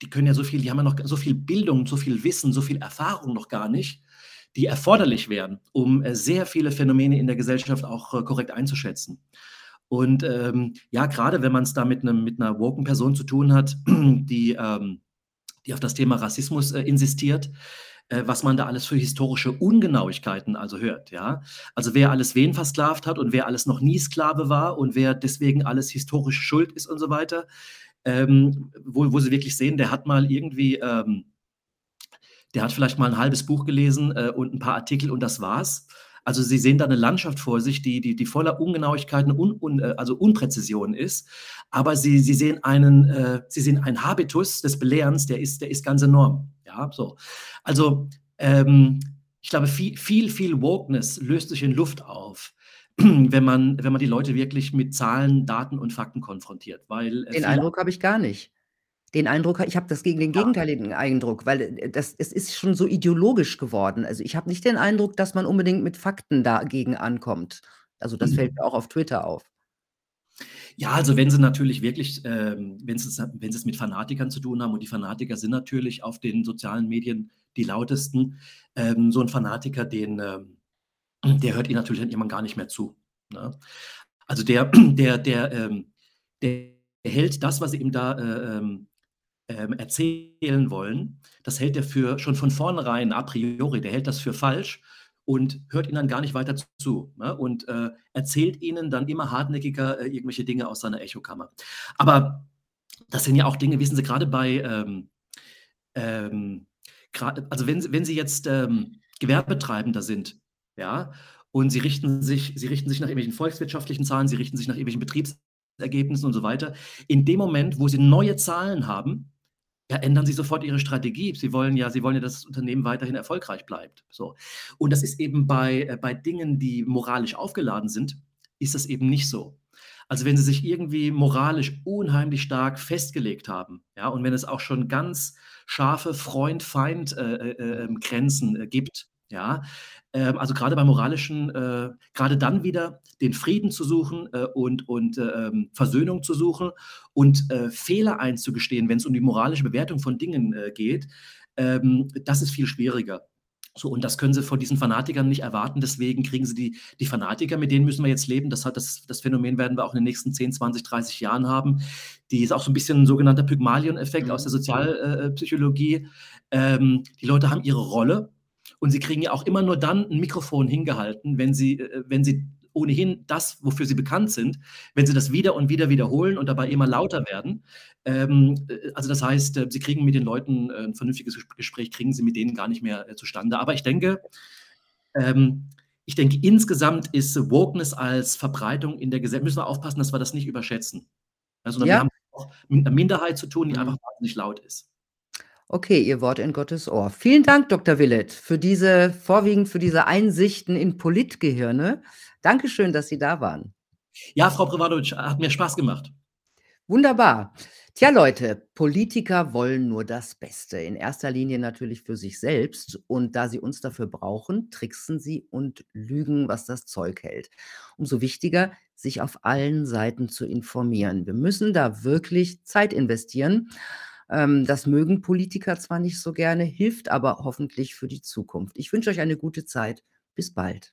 die können ja so viel, die haben ja noch so viel Bildung, so viel Wissen, so viel Erfahrung noch gar nicht die erforderlich wären, um äh, sehr viele Phänomene in der Gesellschaft auch äh, korrekt einzuschätzen. Und ähm, ja, gerade wenn man es da mit, einem, mit einer woken Person zu tun hat, die, ähm, die auf das Thema Rassismus äh, insistiert, äh, was man da alles für historische Ungenauigkeiten also hört, ja. Also wer alles wen versklavt hat und wer alles noch nie Sklave war und wer deswegen alles historisch schuld ist und so weiter, ähm, wo, wo sie wirklich sehen, der hat mal irgendwie ähm, der hat vielleicht mal ein halbes Buch gelesen äh, und ein paar Artikel und das war's. Also Sie sehen da eine Landschaft vor sich, die, die, die voller Ungenauigkeiten, un, un, äh, also Unpräzision ist. Aber Sie, Sie, sehen einen, äh, Sie sehen einen Habitus des Belehrens, der ist, der ist ganz enorm. Ja, so. Also ähm, ich glaube, viel, viel, viel Wokeness löst sich in Luft auf, wenn man, wenn man die Leute wirklich mit Zahlen, Daten und Fakten konfrontiert. Weil, äh, Den Eindruck habe ich gar nicht den Eindruck ich habe das gegen den gegenteiligen Eindruck, weil äh, das es ist schon so ideologisch geworden. Also, ich habe nicht den Eindruck, dass man unbedingt mit Fakten dagegen ankommt. Also, das fällt mhm. mir auch auf Twitter auf. Ja, also wenn sie natürlich wirklich, ähm, wenn sie wenn sie es mit Fanatikern zu tun haben und die Fanatiker sind natürlich auf den sozialen Medien die lautesten, ähm, so ein Fanatiker, den, ähm, der hört ihnen natürlich dann irgendwann gar nicht mehr zu, ne? Also der der der, ähm, der hält das, was sie ihm da, äh, ähm ähm, erzählen wollen, das hält er für schon von vornherein a priori, der hält das für falsch und hört ihnen dann gar nicht weiter zu ne? und äh, erzählt ihnen dann immer hartnäckiger äh, irgendwelche Dinge aus seiner Echokammer. Aber das sind ja auch Dinge, wissen Sie, gerade bei, ähm, ähm, grad, also wenn, wenn Sie jetzt ähm, Gewerbetreibender sind, ja, und Sie richten sich, Sie richten sich nach irgendwelchen volkswirtschaftlichen Zahlen, Sie richten sich nach irgendwelchen Betriebsergebnissen und so weiter. In dem Moment, wo Sie neue Zahlen haben, ja, ändern Sie sofort Ihre Strategie. Sie wollen ja Sie wollen ja, dass das Unternehmen weiterhin erfolgreich bleibt, so. Und das ist eben bei äh, bei Dingen, die moralisch aufgeladen sind, ist das eben nicht so. Also, wenn Sie sich irgendwie moralisch unheimlich stark festgelegt haben, ja, und wenn es auch schon ganz scharfe Freund-Feind, äh, äh, ähm, Grenzen, äh, gibt, ja, ähm, also gerade bei moralischen, äh, gerade dann wieder den Frieden zu suchen äh, und, und äh, ähm, Versöhnung zu suchen und äh, Fehler einzugestehen, wenn es um die moralische Bewertung von Dingen äh, geht, ähm, das ist viel schwieriger. So, und das können sie von diesen Fanatikern nicht erwarten. Deswegen kriegen sie die, die Fanatiker, mit denen müssen wir jetzt leben. Das, hat das, das Phänomen werden wir auch in den nächsten 10, 20, 30 Jahren haben. Die ist auch so ein bisschen ein sogenannter Pygmalion-Effekt mhm. aus der Sozialpsychologie. Ähm, die Leute haben ihre Rolle und sie kriegen ja auch immer nur dann ein Mikrofon hingehalten, wenn sie, äh, wenn sie ohnehin das, wofür sie bekannt sind, wenn sie das wieder und wieder wiederholen und dabei immer lauter werden. Ähm, äh, also das heißt, äh, sie kriegen mit den Leuten ein vernünftiges Gespräch, kriegen sie mit denen gar nicht mehr zustande. Aber ich denke, ähm, ich denke, insgesamt ist Wokeness als Verbreitung in der Gesellschaft, müssen wir aufpassen, dass wir das nicht überschätzen. Also, ja. wir haben auch mit einer Minderheit zu tun, die mhm. einfach wahnsinnig laut ist. Okay, Ihr Wort in Gottes Ohr. Vielen Dank, Dr. Willett, für diese vorwiegend für diese Einsichten in Politgehirne. Dankeschön, dass Sie da waren. Ja, Frau Privanovic, hat mir Spaß gemacht. Wunderbar. Tja, Leute, Politiker wollen nur das Beste. In erster Linie natürlich für sich selbst. Und da sie uns dafür brauchen, tricksen sie und lügen, was das Zeug hält. Umso wichtiger, sich auf allen Seiten zu informieren. Wir müssen da wirklich Zeit investieren. Ähm, das mögen Politiker zwar nicht so gerne, hilft aber hoffentlich für die Zukunft. Ich wünsche euch eine gute Zeit. Bis bald.